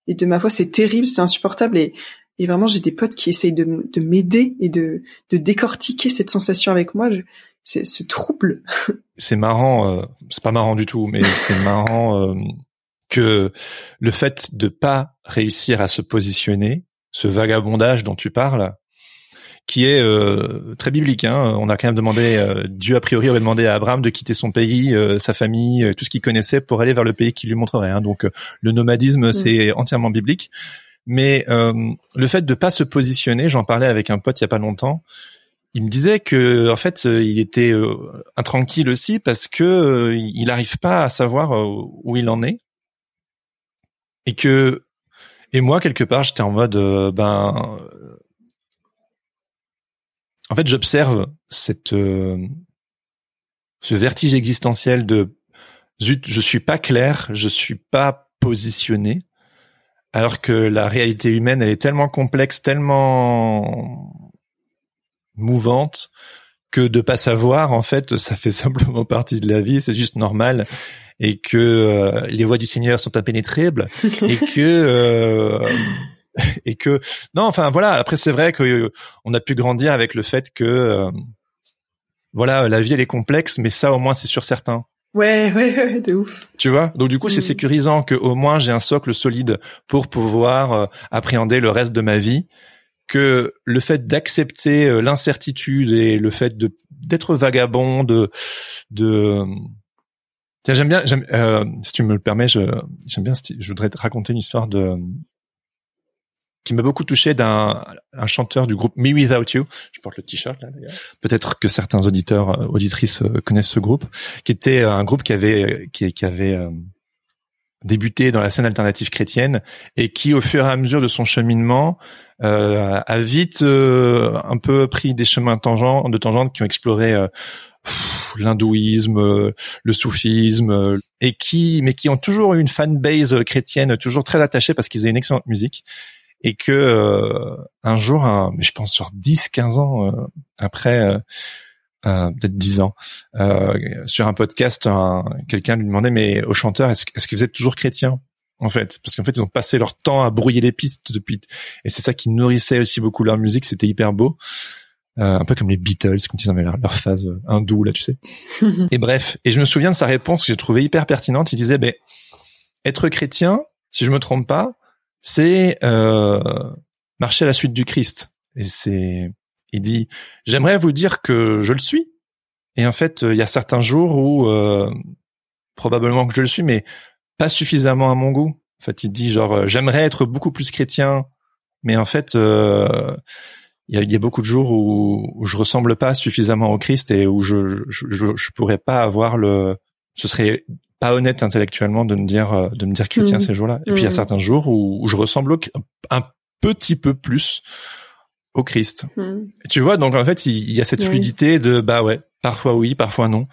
et de ma foi. C'est terrible, c'est insupportable et, et vraiment j'ai des potes qui essayent de, de m'aider et de, de décortiquer cette sensation avec moi. C'est ce trouble. C'est marrant, c'est pas marrant du tout, mais c'est marrant que le fait de pas réussir à se positionner, ce vagabondage dont tu parles, qui est euh, très biblique. Hein. On a quand même demandé, euh, Dieu a priori aurait demandé à Abraham de quitter son pays, euh, sa famille, tout ce qu'il connaissait pour aller vers le pays qu'il lui montrerait. Hein. Donc le nomadisme, mm. c'est entièrement biblique. Mais le fait de pas se positionner, j'en parlais avec un pote il y a pas longtemps. Il me disait que en fait il était intranquille aussi parce que il n'arrive pas à savoir où il en est et que et moi quelque part j'étais en mode ben en fait, j'observe cette euh, ce vertige existentiel de zut, je suis pas clair, je suis pas positionné, alors que la réalité humaine, elle est tellement complexe, tellement mouvante que de pas savoir, en fait, ça fait simplement partie de la vie, c'est juste normal, et que euh, les voies du Seigneur sont impénétrables, et que euh, et que non, enfin voilà. Après, c'est vrai que euh, on a pu grandir avec le fait que euh, voilà, la vie elle est complexe, mais ça au moins c'est sur certains. Ouais, ouais, ouais, de ouf. Tu vois, donc du coup c'est mm. sécurisant que au moins j'ai un socle solide pour pouvoir euh, appréhender le reste de ma vie. Que le fait d'accepter l'incertitude et le fait de d'être vagabond, de de Tiens, j'aime bien, j'aime, si tu me le permets, je, j'aime bien, je voudrais te raconter une histoire de, qui m'a beaucoup touché d'un un chanteur du groupe Me Without You. Je porte le t-shirt là. Peut-être que certains auditeurs euh, auditrices euh, connaissent ce groupe, qui était euh, un groupe qui avait qui, avait débuté dans la scène alternative chrétienne et qui, au fur et à mesure de son cheminement, euh, a vite un peu pris des chemins tangents, de tangentes qui ont exploré l'hindouisme, le soufisme, et qui, mais qui ont toujours eu une fanbase chrétienne toujours très attachée parce qu'ils avaient une excellente musique et que euh, un jour, je pense sur 10, 15 ans euh, après, euh, peut-être 10 ans, sur un podcast, quelqu'un lui demandait mais aux chanteurs, est-ce, est-ce que vous êtes toujours chrétien en fait, parce qu'en fait ils ont passé leur temps à brouiller les pistes depuis, et c'est ça qui nourrissait aussi beaucoup leur musique, c'était hyper beau. un peu comme les Beatles quand ils avaient leur, leur phase hindoue là, tu sais. et bref, et je me souviens de sa réponse que j'ai trouvé hyper pertinente. Il disait, ben, être chrétien, si je me trompe pas, c'est euh, marcher à la suite du Christ. Et c'est, il dit, j'aimerais vous dire que je le suis. Et en fait, il y a certains jours où euh, probablement que je le suis, mais pas suffisamment à mon goût. En fait, il dit genre, euh, j'aimerais être beaucoup plus chrétien, mais en fait, euh, il y, a, beaucoup de jours où, où, je ressemble pas suffisamment au Christ et où je je, je, je pourrais pas avoir le, ce serait pas honnête intellectuellement de me dire euh, de me dire chrétien mmh. ces jours-là. Et puis il y a mmh. certains jours où, je ressemble un petit peu plus au Christ. Mmh. Tu vois, donc en fait, il, y a cette fluidité de bah ouais, parfois oui, parfois non.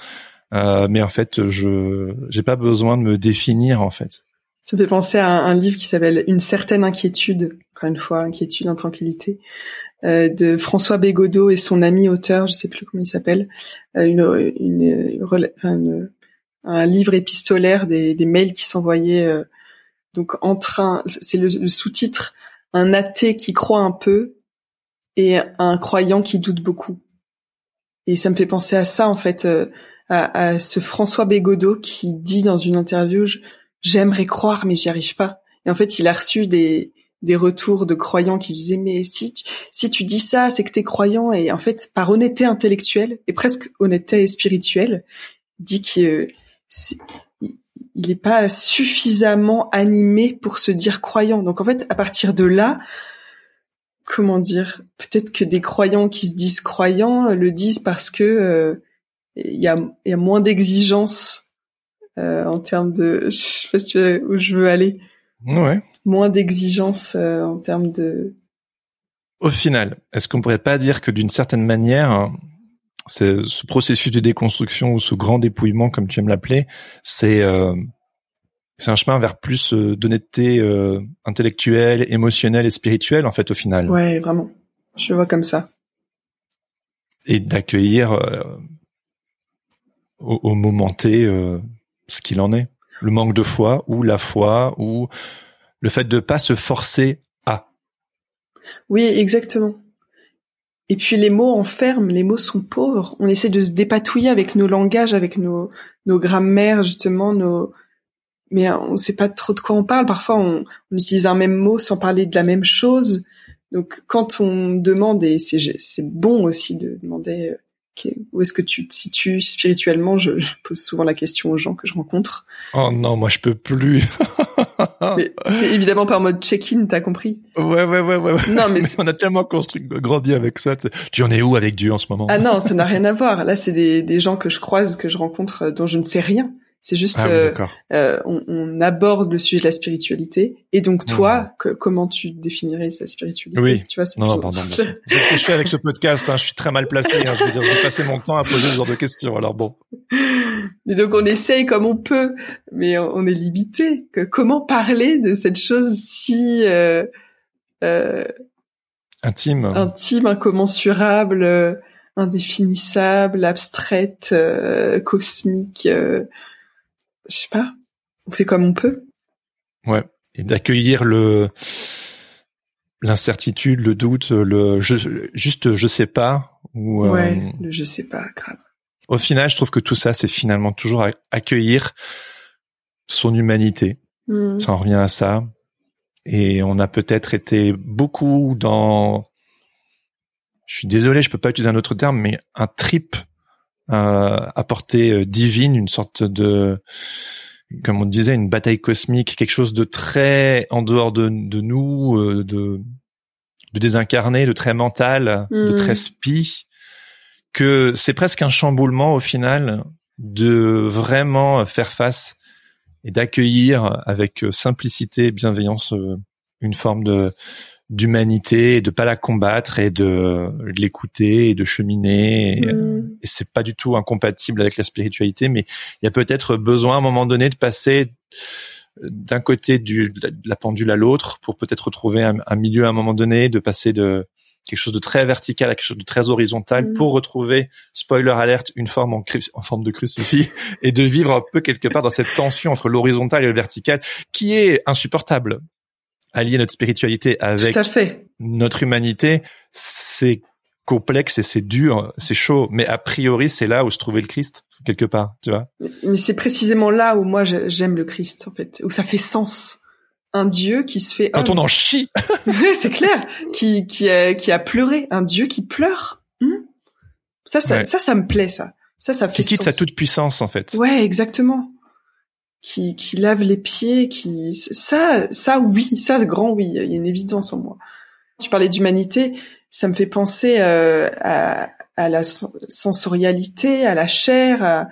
Euh, mais en fait, je j'ai pas besoin de me définir en fait. Ça me fait penser à un, livre qui s'appelle Une certaine inquiétude, encore une fois, inquiétude, intranquillité, euh, de François Bégodeau et son ami auteur, je sais plus comment il s'appelle, euh, une, une, une, une, un livre épistolaire des, des mails qui s'envoyaient euh, donc entre un c'est le, sous-titre un athée qui croit un peu et un croyant qui doute beaucoup et ça me fait penser à ça en fait euh, à, ce François Bégodeau qui dit dans une interview j'aimerais croire mais j'y arrive pas. Et en fait, il a reçu des des retours de croyants qui disaient mais si tu, si tu dis ça, c'est que t'es croyant et en fait par honnêteté intellectuelle et presque honnêteté spirituelle, dit qu'il il n'est pas suffisamment animé pour se dire croyant. Donc en fait, à partir de là, comment dire, peut-être que des croyants qui se disent croyants le disent parce que euh, il y, a, y a moins d'exigences euh, en termes de, je sais pas si tu vois où je veux aller. Ouais. Moins d'exigences euh, en termes de. Au final, est-ce qu'on pourrait pas dire que d'une certaine manière, ce processus de déconstruction ou ce grand dépouillement, comme tu aimes l'appeler, c'est euh, c'est un chemin vers plus euh, d'honnêteté euh, intellectuelle, émotionnelle et spirituelle en fait au final. Ouais, vraiment. Je vois comme ça. Et d'accueillir euh, au, au, moment T ce qu'il en est, le manque de foi ou la foi ou le fait de pas se forcer à. Oui, exactement. Et puis les mots enferment, les mots sont pauvres. On essaie de se dépatouiller avec nos langages, avec nos, nos grammaires justement, nos, mais on ne sait pas trop de quoi on parle. Parfois, on, on, utilise un même mot sans parler de la même chose. Donc, quand on demande, et c'est bon aussi de demander euh, où est-ce que tu te situes spirituellement, je, je, pose souvent la question aux gens que je rencontre. Oh non, moi je peux plus. c'est évidemment par mode check-in, t'as compris? Ouais, ouais, ouais, ouais. Non, mais, on a tellement construit, grandi avec ça. Tu en es où avec Dieu en ce moment? Ah non, ça n'a rien à voir. Là, c'est des, des gens que je croise, que je rencontre, euh, dont je ne sais rien. C'est juste, ah euh, euh, on, on, aborde le sujet de la spiritualité. Et donc toi, mmh. que, comment tu définirais ta spiritualité Oui. Tu vois, non, non, pardon. ce que je fais avec ce podcast. Hein, je suis très mal placé. Hein, je veux dire, je vais passer mon temps à poser ce genre de questions. Alors bon. Et donc on essaye comme on peut, mais on est limité. Que, comment parler de cette chose si euh, euh, intime, intime, incommensurable, euh, indéfinissable, abstraite, euh, cosmique je sais pas, on fait comme on peut. Ouais, et d'accueillir le l'incertitude, le doute, le je, juste je sais pas ou ouais, euh, le je sais pas, grave. Au final, je trouve que tout ça, c'est finalement toujours accueillir son humanité. Mmh. Ça en revient à ça. Et on a peut-être été beaucoup dans, je suis désolé, je peux pas utiliser un autre terme, mais un trip euh, à portée euh, divine, une sorte de comme on disait, une bataille cosmique, quelque chose de très en dehors de, de nous, euh, de, de désincarné, de très mental, de très hmm. spi, que c'est presque un chamboulement au final de vraiment faire face et d'accueillir avec simplicité et bienveillance une forme de d'humanité et de pas la combattre et de, de l'écouter et de cheminer et, mm. et c'est pas du tout incompatible avec la spiritualité mais il y a peut-être besoin à un moment donné de passer d'un côté du, de la pendule à l'autre pour peut-être retrouver un, un, milieu à un moment donné de passer de quelque chose de très vertical à quelque chose de très horizontal mm. pour retrouver spoiler alerte une forme en, en forme de crucifix et de vivre un peu quelque part dans cette tension entre l'horizontal et le vertical qui est insupportable allier notre spiritualité avec notre humanité, c'est complexe et c'est dur, c'est chaud, mais a priori c'est là où se trouvait le Christ quelque part, tu vois. Mais c'est précisément là où moi j'aime le Christ en fait, où ça fait sens. Un Dieu qui se fait quand on en chie, c'est clair, qui qui a qui a pleuré, un Dieu qui pleure. Hmm. Ça ça, ça ça me plaît ça. Ça ça fait qui quitte sa toute puissance en fait. Ouais, exactement qui, qui lave les pieds, qui ça, ça oui, ça grand oui, il y a une évidence en moi. Tu parlais d'humanité, ça me fait penser euh, à, à, la sensorialité, à la chair, à,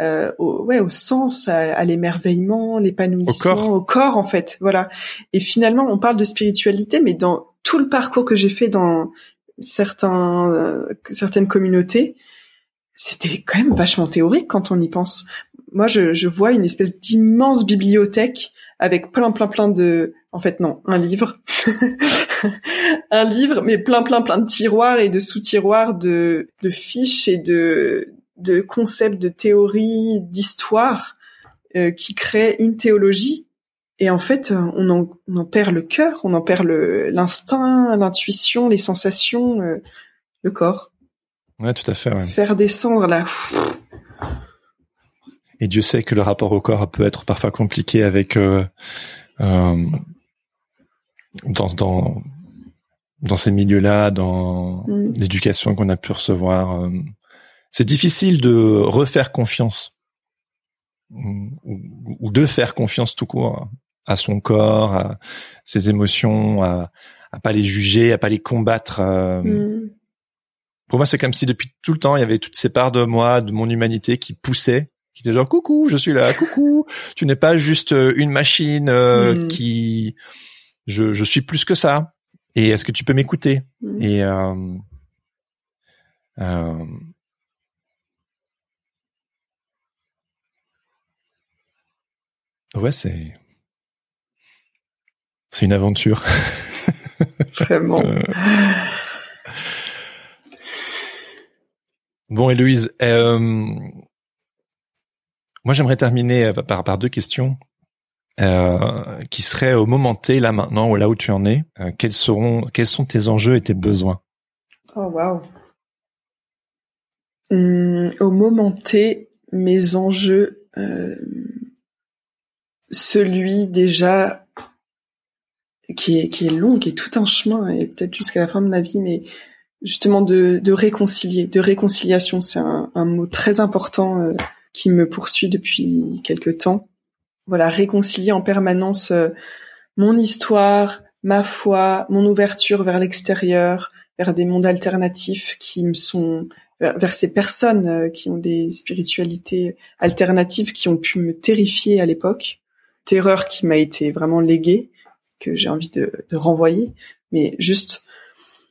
euh, au, ouais, au sens, à, l'émerveillement, l'épanouissement, au, corps en fait, voilà. Et finalement, on parle de spiritualité, mais dans tout le parcours que j'ai fait dans certains, euh, certaines communautés, c'était quand même vachement théorique quand on y pense moi, je, je vois une espèce d'immense bibliothèque avec plein, plein, plein de, en fait, non, un livre, un livre, mais plein, plein, plein de tiroirs et de sous-tiroirs de, de fiches et de, de concepts, de théories, d'histoires euh, qui créent une théologie. Et en fait, on en, on en perd le cœur, on en perd l'instinct, l'intuition, les sensations, euh, le corps. Ouais, tout à fait. Ouais. Faire descendre la et Dieu sait que le rapport au corps peut être parfois compliqué avec euh, euh, dans, dans dans ces milieux-là, dans mm. l'éducation qu'on a pu recevoir. Euh, c'est difficile de refaire confiance ou, de faire confiance tout court à son corps, à ses émotions, à, à pas les juger, à pas les combattre. Euh. Mm. Pour moi, c'est comme si depuis tout le temps, il y avait toutes ces parts de moi, de mon humanité qui poussaient, qui étaient genre coucou, je suis là, coucou, tu n'es pas juste euh, une machine mm. qui, je, je suis plus que ça. Et est-ce que tu peux m'écouter? Mm. Et euh, euh, ouais, c'est c'est une aventure. Vraiment. Euh. Bon, Héloïse, euh, moi j'aimerais terminer par, par deux questions. Euh, qui serait au moment T, là maintenant, ou là où tu en es, euh, quels seront, quels sont tes enjeux et tes besoins? Oh wow. Hum, au moment T, mes enjeux, euh, celui déjà qui est, qui est long, qui est tout un chemin, et peut-être jusqu'à la fin de ma vie, mais justement de, de réconcilier, de réconciliation, c'est un, un, mot très important qui me poursuit depuis quelque temps. Voilà réconcilier en permanence euh, mon histoire, ma foi, mon ouverture vers l'extérieur, vers des mondes alternatifs qui me sont vers, ces personnes euh, qui ont des spiritualités alternatives qui ont pu me terrifier à l'époque, terreur qui m'a été vraiment léguée que j'ai envie de, de, renvoyer, mais juste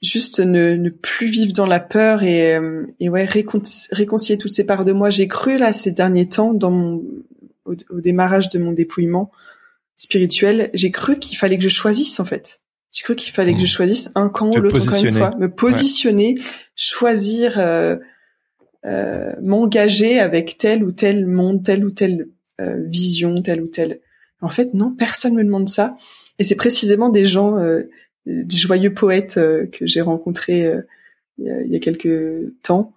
juste ne, ne, plus vivre dans la peur et, euh, et ouais réconcilier toutes ces parts de moi. J'ai cru là ces derniers temps dans mon au, démarrage de mon dépouillement spirituel, j'ai cru qu'il fallait que je choisisse en fait. J'ai cru qu'il fallait que je mmh. choisisse un camp ou l'autre encore une fois, me positionner, choisir, euh, euh, m'engager avec tel ou tel monde, telle ou telle euh, vision, telle ou telle. En fait, non, personne me demande ça. Et c'est précisément des gens, euh, joyeux poètes euh, que j'ai rencontrés il y, a, il y a quelques temps,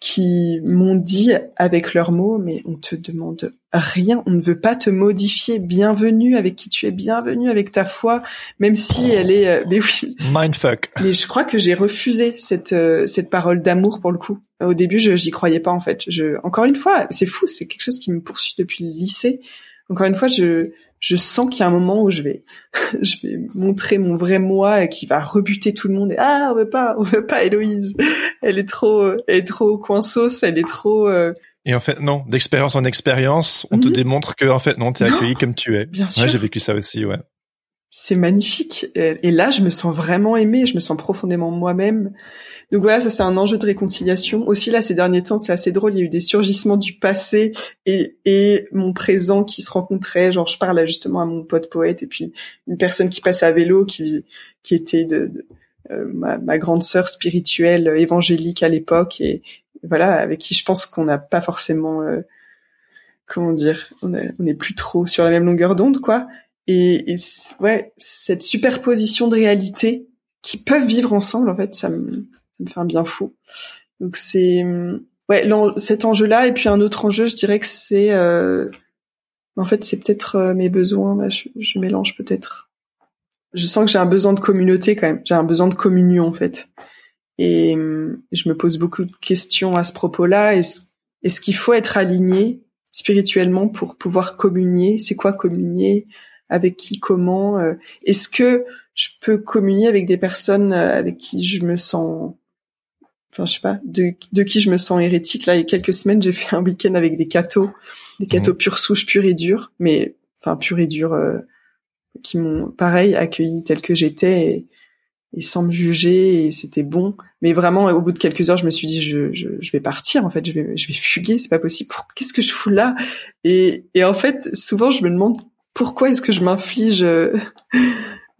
qui m'ont dit avec leurs mots, mais on te demande rien, on ne veut pas te modifier. Bienvenue avec qui tu es, bienvenue avec ta foi, même si elle est. Euh, mais oui. Mindfuck. Mais je crois que j'ai refusé cette euh, cette parole d'amour pour le coup. Au début, je j'y croyais pas en fait. Je encore une fois, c'est fou, c'est quelque chose qui me poursuit depuis le lycée. Encore une fois, je je sens qu'il y a un moment où je vais, je vais montrer mon vrai moi et qui va rebuter tout le monde. Et, ah, on veut pas, on veut pas Héloïse. Elle est trop, elle est trop coinceuse, elle est trop. Euh, et en fait, non, d'expérience en expérience, on te mhm. démontre que en fait, non, t'es accueilli comme tu es. Bien sûr. Ouais, j'ai vécu ça aussi, ouais. C'est magnifique. Et là, je me sens vraiment aimée, je me sens profondément moi-même. Donc voilà, ça c'est un enjeu de réconciliation. Aussi là, ces derniers temps, c'est assez drôle. Il y a eu des surgissements du passé et, et mon présent qui se rencontraient. Genre, je parle justement à mon pote poète et puis une personne qui passe à vélo, qui qui était de, euh, ma, ma, grande sœur spirituelle évangélique à l'époque et voilà, avec qui je pense qu'on n'a pas forcément, euh, comment dire, on n'est plus trop sur la même longueur d'onde, quoi. Et, et ouais, cette superposition de réalités qui peuvent vivre ensemble, en fait, ça me ça me fait un bien fou. Donc c'est ouais cet enjeu-là et puis un autre enjeu, je dirais que c'est euh, en fait c'est peut-être euh, mes besoins. je, je mélange peut-être. Je sens que j'ai un besoin de communauté quand même. J'ai un besoin de communion en fait. Et je me pose beaucoup de questions à ce propos-là. Est-ce, qu'il faut être aligné spirituellement pour pouvoir communier? C'est quoi communier? Avec qui? Comment? Euh, Est-ce que je peux communier avec des personnes avec qui je me sens enfin je sais pas, de, de qui je me sens hérétique. Là, il y a quelques semaines, j'ai fait un week-end avec des cathos, des mhm. cathos pure souche, pure et dure, mais enfin pure et dure, euh, qui m'ont pareil accueilli tel que j'étais et, et, sans me juger et c'était bon. Mais vraiment, au bout de quelques heures, je me suis dit, je, je, je vais partir. En fait, je vais, je vais fuguer. C'est pas possible. Qu'est-ce que je fous là? Et, et en fait, souvent, je me demande pourquoi est-ce que je m'inflige euh,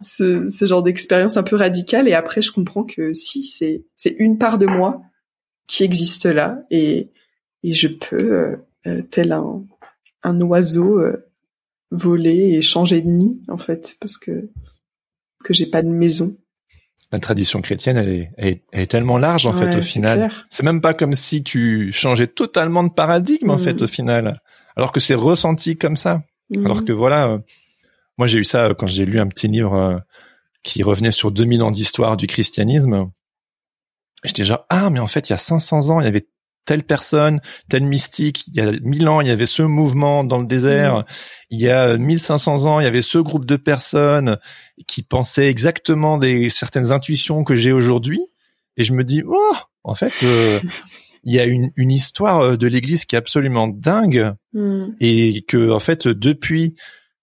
ce, ce genre d'expérience un peu radicale et après je comprends que si c'est c'est une part de moi qui existe là et et je peux euh, euh, tel un un oiseau euh, voler et changer de nid en fait parce que que j'ai pas de maison. La tradition chrétienne, elle est, elle est, tellement large en fait au final. C'est même pas comme si tu changeais totalement de paradigme en fait mm. au final. alors que c'est ressenti comme ça. Alors que voilà, moi j'ai eu ça quand j'ai lu un petit livre qui revenait sur 2000 ans d'histoire du christianisme. J'étais genre ah mais en fait il y a 500 ans il y avait telle personne, tel mystique. Il y a 1000 ans, il y avait ce mouvement dans le désert. Mhm. Il y a 1500 ans, il y avait ce groupe de personnes qui pensaient exactement des certaines intuitions que j'ai aujourd'hui. Et je me dis, oh, en fait, euh, il y a une, une histoire euh, de l'Église qui est absolument dingue Mhm. et que, en fait, depuis,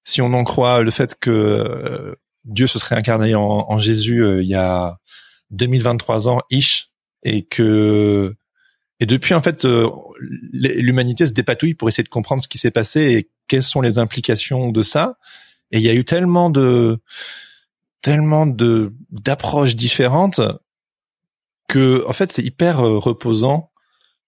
si on en croit le fait que euh, Dieu se serait incarné en, Jésus euh, il y a 2023 ans, ish, et que et depuis, en fait, euh, l'humanité se dépatouille pour essayer de comprendre ce qui s'est passé et quelles sont les implications de ça. Et il y a eu tellement de, tellement de d'approches différentes que, en fait, c'est hyper reposant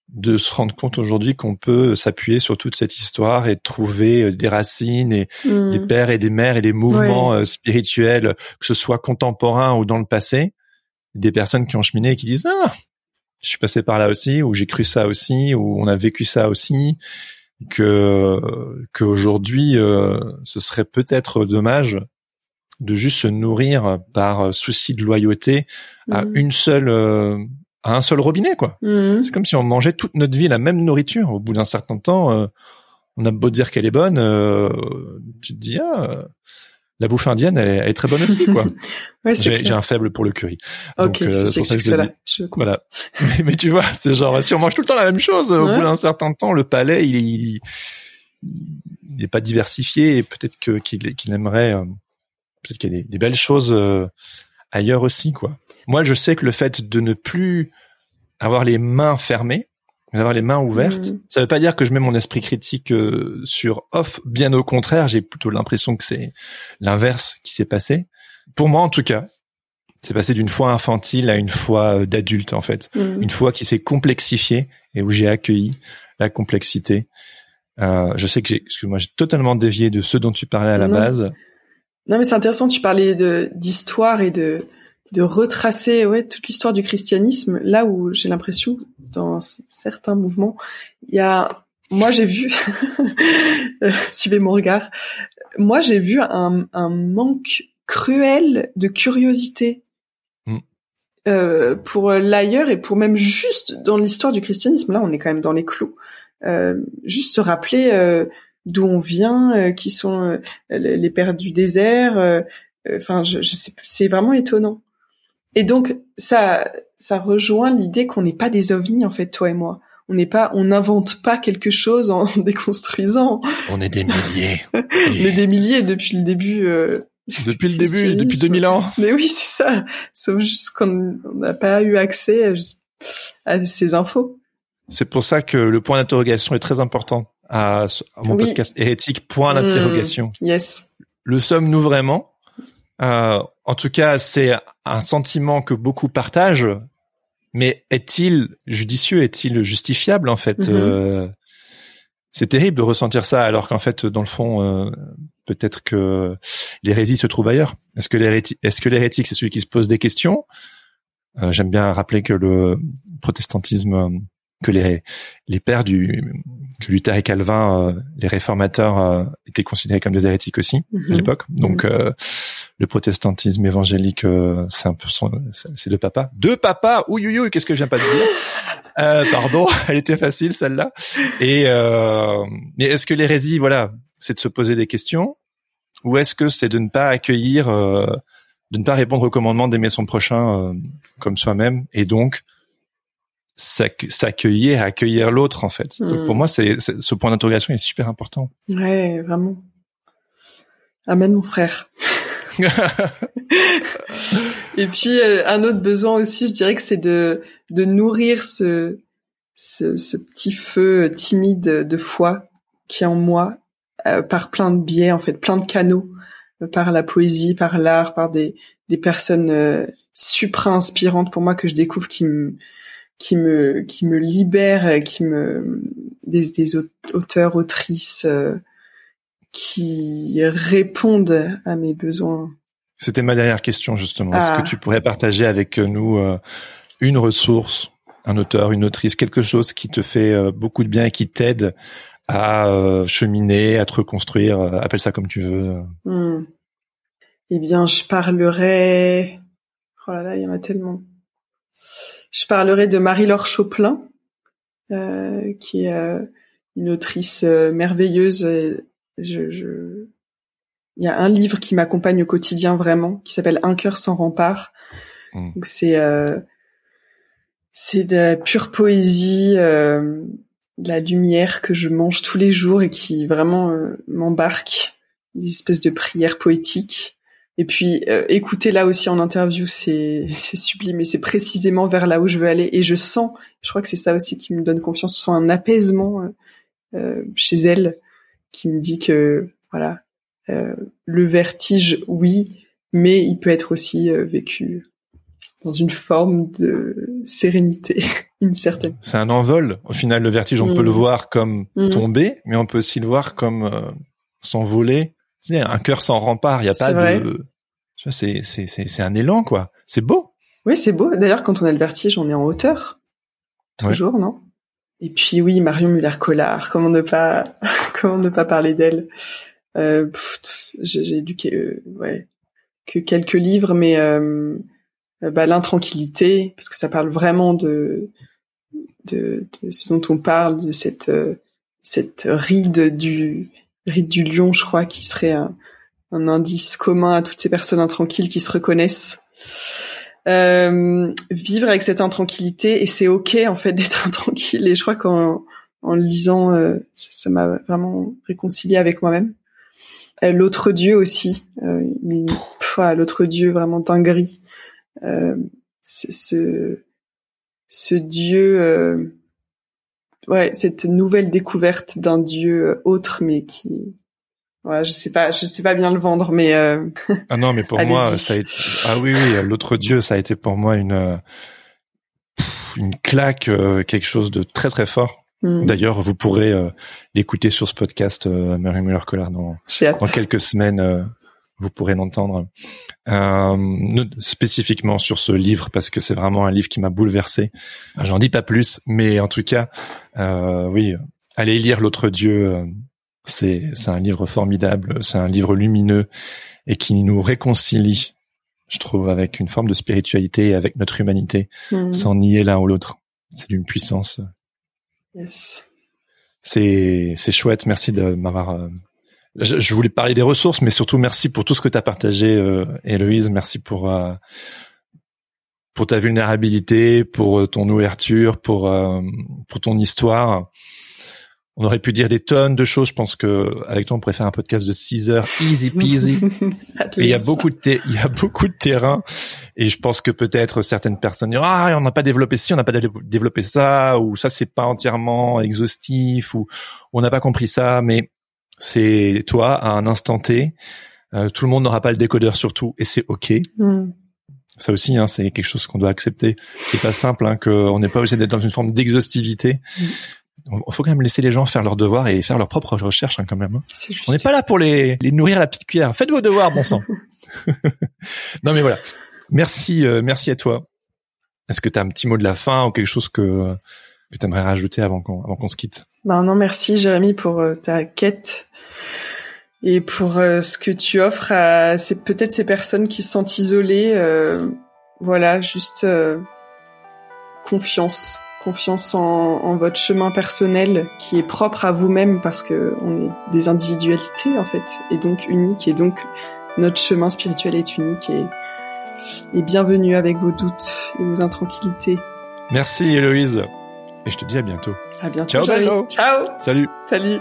de se rendre compte aujourd'hui qu'on peut s'appuyer sur toute cette histoire et trouver euh, des racines et Mhm. des pères et des mères et des mouvements euh, spirituels, que ce soit contemporains ou dans le passé, des personnes qui ont cheminé et qui disent ah je suis passé par là aussi ou j'ai cru ça aussi ou on a vécu ça aussi que qu'aujourd'hui euh, ce serait peut-être dommage de juste se nourrir par souci de loyauté à Mhm. une seule euh, à un seul robinet quoi. Mhm. C'est comme si on mangeait toute notre vie la même nourriture. Au bout d'un certain temps, euh, on a beau dire qu'elle est bonne, euh, tu te dis ah, euh, la bouffe indienne, elle est, elle est très bonne aussi quoi. Ouais, J'ai un faible pour le curry. Ok, c'est ça que je. Je. Voilà. mais, mais tu vois, c'est genre si on mange tout le temps la même chose, au bout d'un certain temps, le palais il il, il n'est pas diversifié et peut-être que qu'il aimerait peut-être qu'il y a des, des belles choses ailleurs aussi quoi. Moi, je sais que le fait de ne plus avoir les mains fermées, d'avoir les mains ouvertes, Mhm. ça veut pas dire que je mets mon esprit critique euh, sur off. Bien au contraire, j'ai plutôt l'impression que c'est l'inverse qui s'est passé. Pour moi, en tout cas, c'est passé d'une foi infantile à une foi euh, d'adulte, en fait. Mhm. Une foi qui s'est complexifiée et où j'ai accueilli la complexité. Euh, je sais que j'ai, excuse-moi, j'ai totalement dévié de ce dont tu parlais à la Non. base. Non, mais c'est intéressant. Tu parlais de d'histoire et de de retracer ouais toute l'histoire du christianisme. Là où j'ai l'impression dans certains mouvements, il y a moi j'ai vu euh, suivez mon regard. Moi j'ai vu un, un manque cruel de curiosité Mm. euh, pour l'ailleurs et pour même juste dans l'histoire du christianisme. Là, on est quand même dans les clous. Euh, juste se rappeler euh, d'où on vient, euh, qui sont euh, les les pères du désert. euh, Enfin, je, je sais, pas, c'est vraiment étonnant. Et donc ça, ça rejoint l'idée qu'on n'est pas des ovnis en fait, toi et moi. On n'est pas, on n'invente pas quelque chose en déconstruisant. On est des milliers. On est des milliers depuis le début. euh, depuis le début, depuis christianisme. 2000 ans. Mais oui, c'est ça. Sauf juste qu'on on n'a pas eu accès à, à ces infos. C'est pour ça que le point d'interrogation est très important à, à mon Oui. podcast hérétique. Point Mm. d'interrogation. Yes. Le sommes-nous vraiment? Euh, En tout cas, c'est un sentiment que beaucoup partagent. Mais est-il judicieux? Est-il justifiable en fait? Mhm. Euh, C'est terrible de ressentir ça, alors qu'en fait, dans le fond, euh, peut-être que l'hérésie se trouve ailleurs. Est-ce que l'hérétique, est-ce que l'hérétique, c'est celui qui se pose des questions? Euh, J'aime bien rappeler que le protestantisme, que les les pères du que Luther et Calvin, euh, les réformateurs, euh, étaient considérés comme des hérétiques aussi à Mhm. l'époque. Donc euh, le protestantisme évangélique, euh, c'est un peu son, c'est deux papas. Deux papas? Ouïe ouïe ouïe, qu'est-ce que j'aime pas de dire? Euh, Pardon, elle était facile celle-là. Et euh, mais est-ce que l'hérésie, voilà, c'est de se poser des questions, ou est-ce que c'est de ne pas accueillir, euh, de ne pas répondre au commandement d'aimer son prochain euh, comme soi-même, et donc s'accueillir, accueillir l'autre en fait. Donc Mm. pour moi, c'est ce point d'interrogation est super important. Ouais, vraiment. Amen, mon frère. Et puis euh, un autre besoin aussi, je dirais que c'est de de nourrir ce ce, ce petit feu timide de foi qui est en moi euh, par plein de biais en fait, plein de canaux, euh, par la poésie, par l'art, par des des personnes euh, supra inspirantes pour moi que je découvre qui me qui me qui me libèrent, euh, qui me des des aut- auteurs autrices euh, qui répondent à mes besoins. C'était ma dernière question justement. Est-ce Ah. que tu pourrais partager avec nous euh, une ressource, un auteur, une autrice, quelque chose qui te fait euh, beaucoup de bien et qui t'aide à euh, cheminer, à te reconstruire, euh, appelle ça comme tu veux. Hmm. Eh bien, je parlerai. Oh là là, il y en a tellement. Je parlerai de Marie-Laure Choplin, euh, qui est euh, une autrice merveilleuse. Je, je... Il y a un livre qui m'accompagne au quotidien vraiment, qui s'appelle Un cœur sans rempart. Donc c'est c'est de la pure poésie, euh, de la lumière que je mange tous les jours et qui vraiment euh, m'embarque, une espèce de prière poétique. Et puis euh, écouter là aussi en interview, c'est sublime et c'est précisément vers là où je veux aller. Et je sens, je crois que c'est ça aussi qui me donne confiance, je sens un apaisement euh, chez elle qui me dit que voilà, le vertige, oui, mais il peut être aussi vécu dans une forme de sérénité, une certaine. C'est un envol. Au final, le vertige, on peut le mm. voir comme mm. tomber, mais on peut aussi le voir comme euh, un cœur sans rempart. Il y a pas de. C'est c'est c'est un élan quoi. C'est beau. Oui, c'est beau. D'ailleurs, quand on a le vertige, on est en hauteur. Toujours, non? Et puis oui, Marion Muller-Collard. Comment ne pas comment ne pas parler d'elle? Euh, J'ai lu que, ouais, que quelques livres, mais euh, euh, bah, l'intranquillité, parce que ça parle vraiment de, de, de, ce dont on parle, de cette, euh, cette ride du, ride du lion, je crois, qui serait un, indice commun à toutes ces personnes intranquilles qui se reconnaissent. Euh, vivre avec cette intranquillité et c'est ok en fait d'être intranquille. Et je crois qu'en en lisant euh, ça m'a vraiment réconcilié avec moi-même. L'autre dieu aussi euh, l'autre dieu vraiment dinguerie. Euh, ce, ce Dieu, euh, ouais, cette nouvelle découverte d'un Dieu autre, mais qui, ouais, je sais pas, je sais pas bien le vendre, mais euh, ah non, mais pour moi, ça a été, ah oui, oui, l'autre Dieu, ça a été pour moi une une claque, quelque chose de très très fort. Hmm. D'ailleurs, vous pourrez l'écouter sur ce podcast, Mary Muller Collard, dans, dans quelques semaines vous pourrez l'entendre euh, spécifiquement sur ce livre parce que c'est vraiment un livre qui m'a bouleversé. J'en dis pas plus, mais en tout cas, euh, oui, allez lire l'autre Dieu. Euh, c'est c'est un livre formidable, c'est un livre lumineux et qui nous réconcilie, je trouve, avec une forme de spiritualité, avec notre humanité, mmh. sans nier l'un ou l'autre. C'est d'une puissance. Yes. C'est c'est chouette. Merci de m'avoir je, voulais parler des ressources, mais surtout merci pour tout ce que tu as partagé, euh, Héloïse. Merci pour euh, pour ta vulnérabilité, pour euh, ton ouverture, pour euh, pour ton histoire. On aurait pu dire des tonnes de choses. Je pense que avec toi, on pourrait faire un podcast de 6 heures, easy peasy. il y a beaucoup de il y a beaucoup de terrain, et je pense que peut-être certaines personnes diront ah on n'a pas développé ci, on n'a pas développé ça, ou ça c'est pas entièrement exhaustif, ou on n'a pas compris ça, mais c'est toi à un instant T. Euh, tout le monde n'aura pas le décodeur sur tout et c'est ok. Mm. Ça aussi, hein, c'est quelque chose qu'on doit accepter. C'est pas simple, hein, qu'on n'est pas obligé d'être dans une forme d'exhaustivité. Il mm. faut quand même laisser les gens faire leurs devoirs et faire leurs propres recherches hein, quand même. Hein. On n'est pas là pour les, les nourrir à la petite cuillère. Faites vos devoirs, bon sang. non mais voilà. Merci, euh, merci à toi. Est-ce que tu as un petit mot de la fin ou quelque chose que que tu aimerais rajouter avant qu'on avant qu'on se quitte? Ben non, merci Jérémy pour euh, ta quête et pour euh, ce que tu offres à peut-être ces personnes qui se sentent isolées. Euh, voilà, juste confiance, confiance en, en, votre chemin personnel qui est propre à vous-même parce que on est des individualités en fait et donc uniques et donc notre chemin spirituel est unique et, et bienvenue avec vos doutes et vos intranquillités. Merci Héloïse. Et je te dis à bientôt. À bientôt. Ciao, Bello. Ciao. Salut. Salut.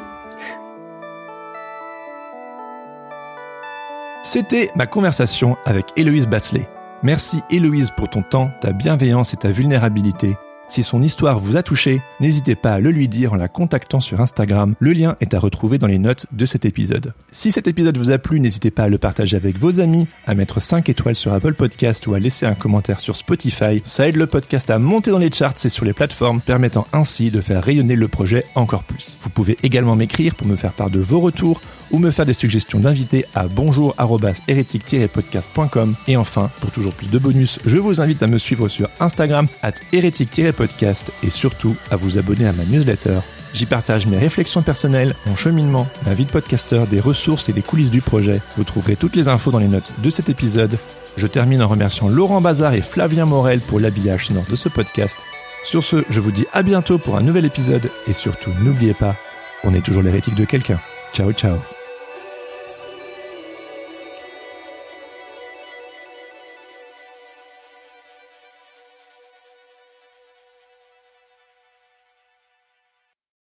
C'était ma conversation avec Héloïse Basselet. Merci Héloïse pour ton temps, ta bienveillance et ta vulnérabilité si son histoire vous a touché, n'hésitez pas à le lui dire en la contactant sur Instagram. Le lien est à retrouver dans les notes de cet épisode. Si cet épisode vous a plu, n'hésitez pas à le partager avec vos amis, à mettre 5 étoiles sur Apple Podcast ou à laisser un commentaire sur Spotify. Ça aide le podcast à monter dans les charts et sur les plateformes, permettant ainsi de faire rayonner le projet encore plus. Vous pouvez également m'écrire pour me faire part de vos retours ou me faire des suggestions d'invités à bonjour-hérétique-podcast.com. Et enfin, pour toujours plus de bonus, je vous invite à me suivre sur Instagram at hérétique podcast et surtout à vous abonner à ma newsletter. J'y partage mes réflexions personnelles, mon cheminement, ma vie de podcasteur, des ressources et des coulisses du projet. Vous trouverez toutes les infos dans les notes de cet épisode. Je termine en remerciant Laurent Bazar et Flavien Morel pour l'habillage sonore de ce podcast. Sur ce, je vous dis à bientôt pour un nouvel épisode et surtout n'oubliez pas, on est toujours l'hérétique de quelqu'un. Ciao ciao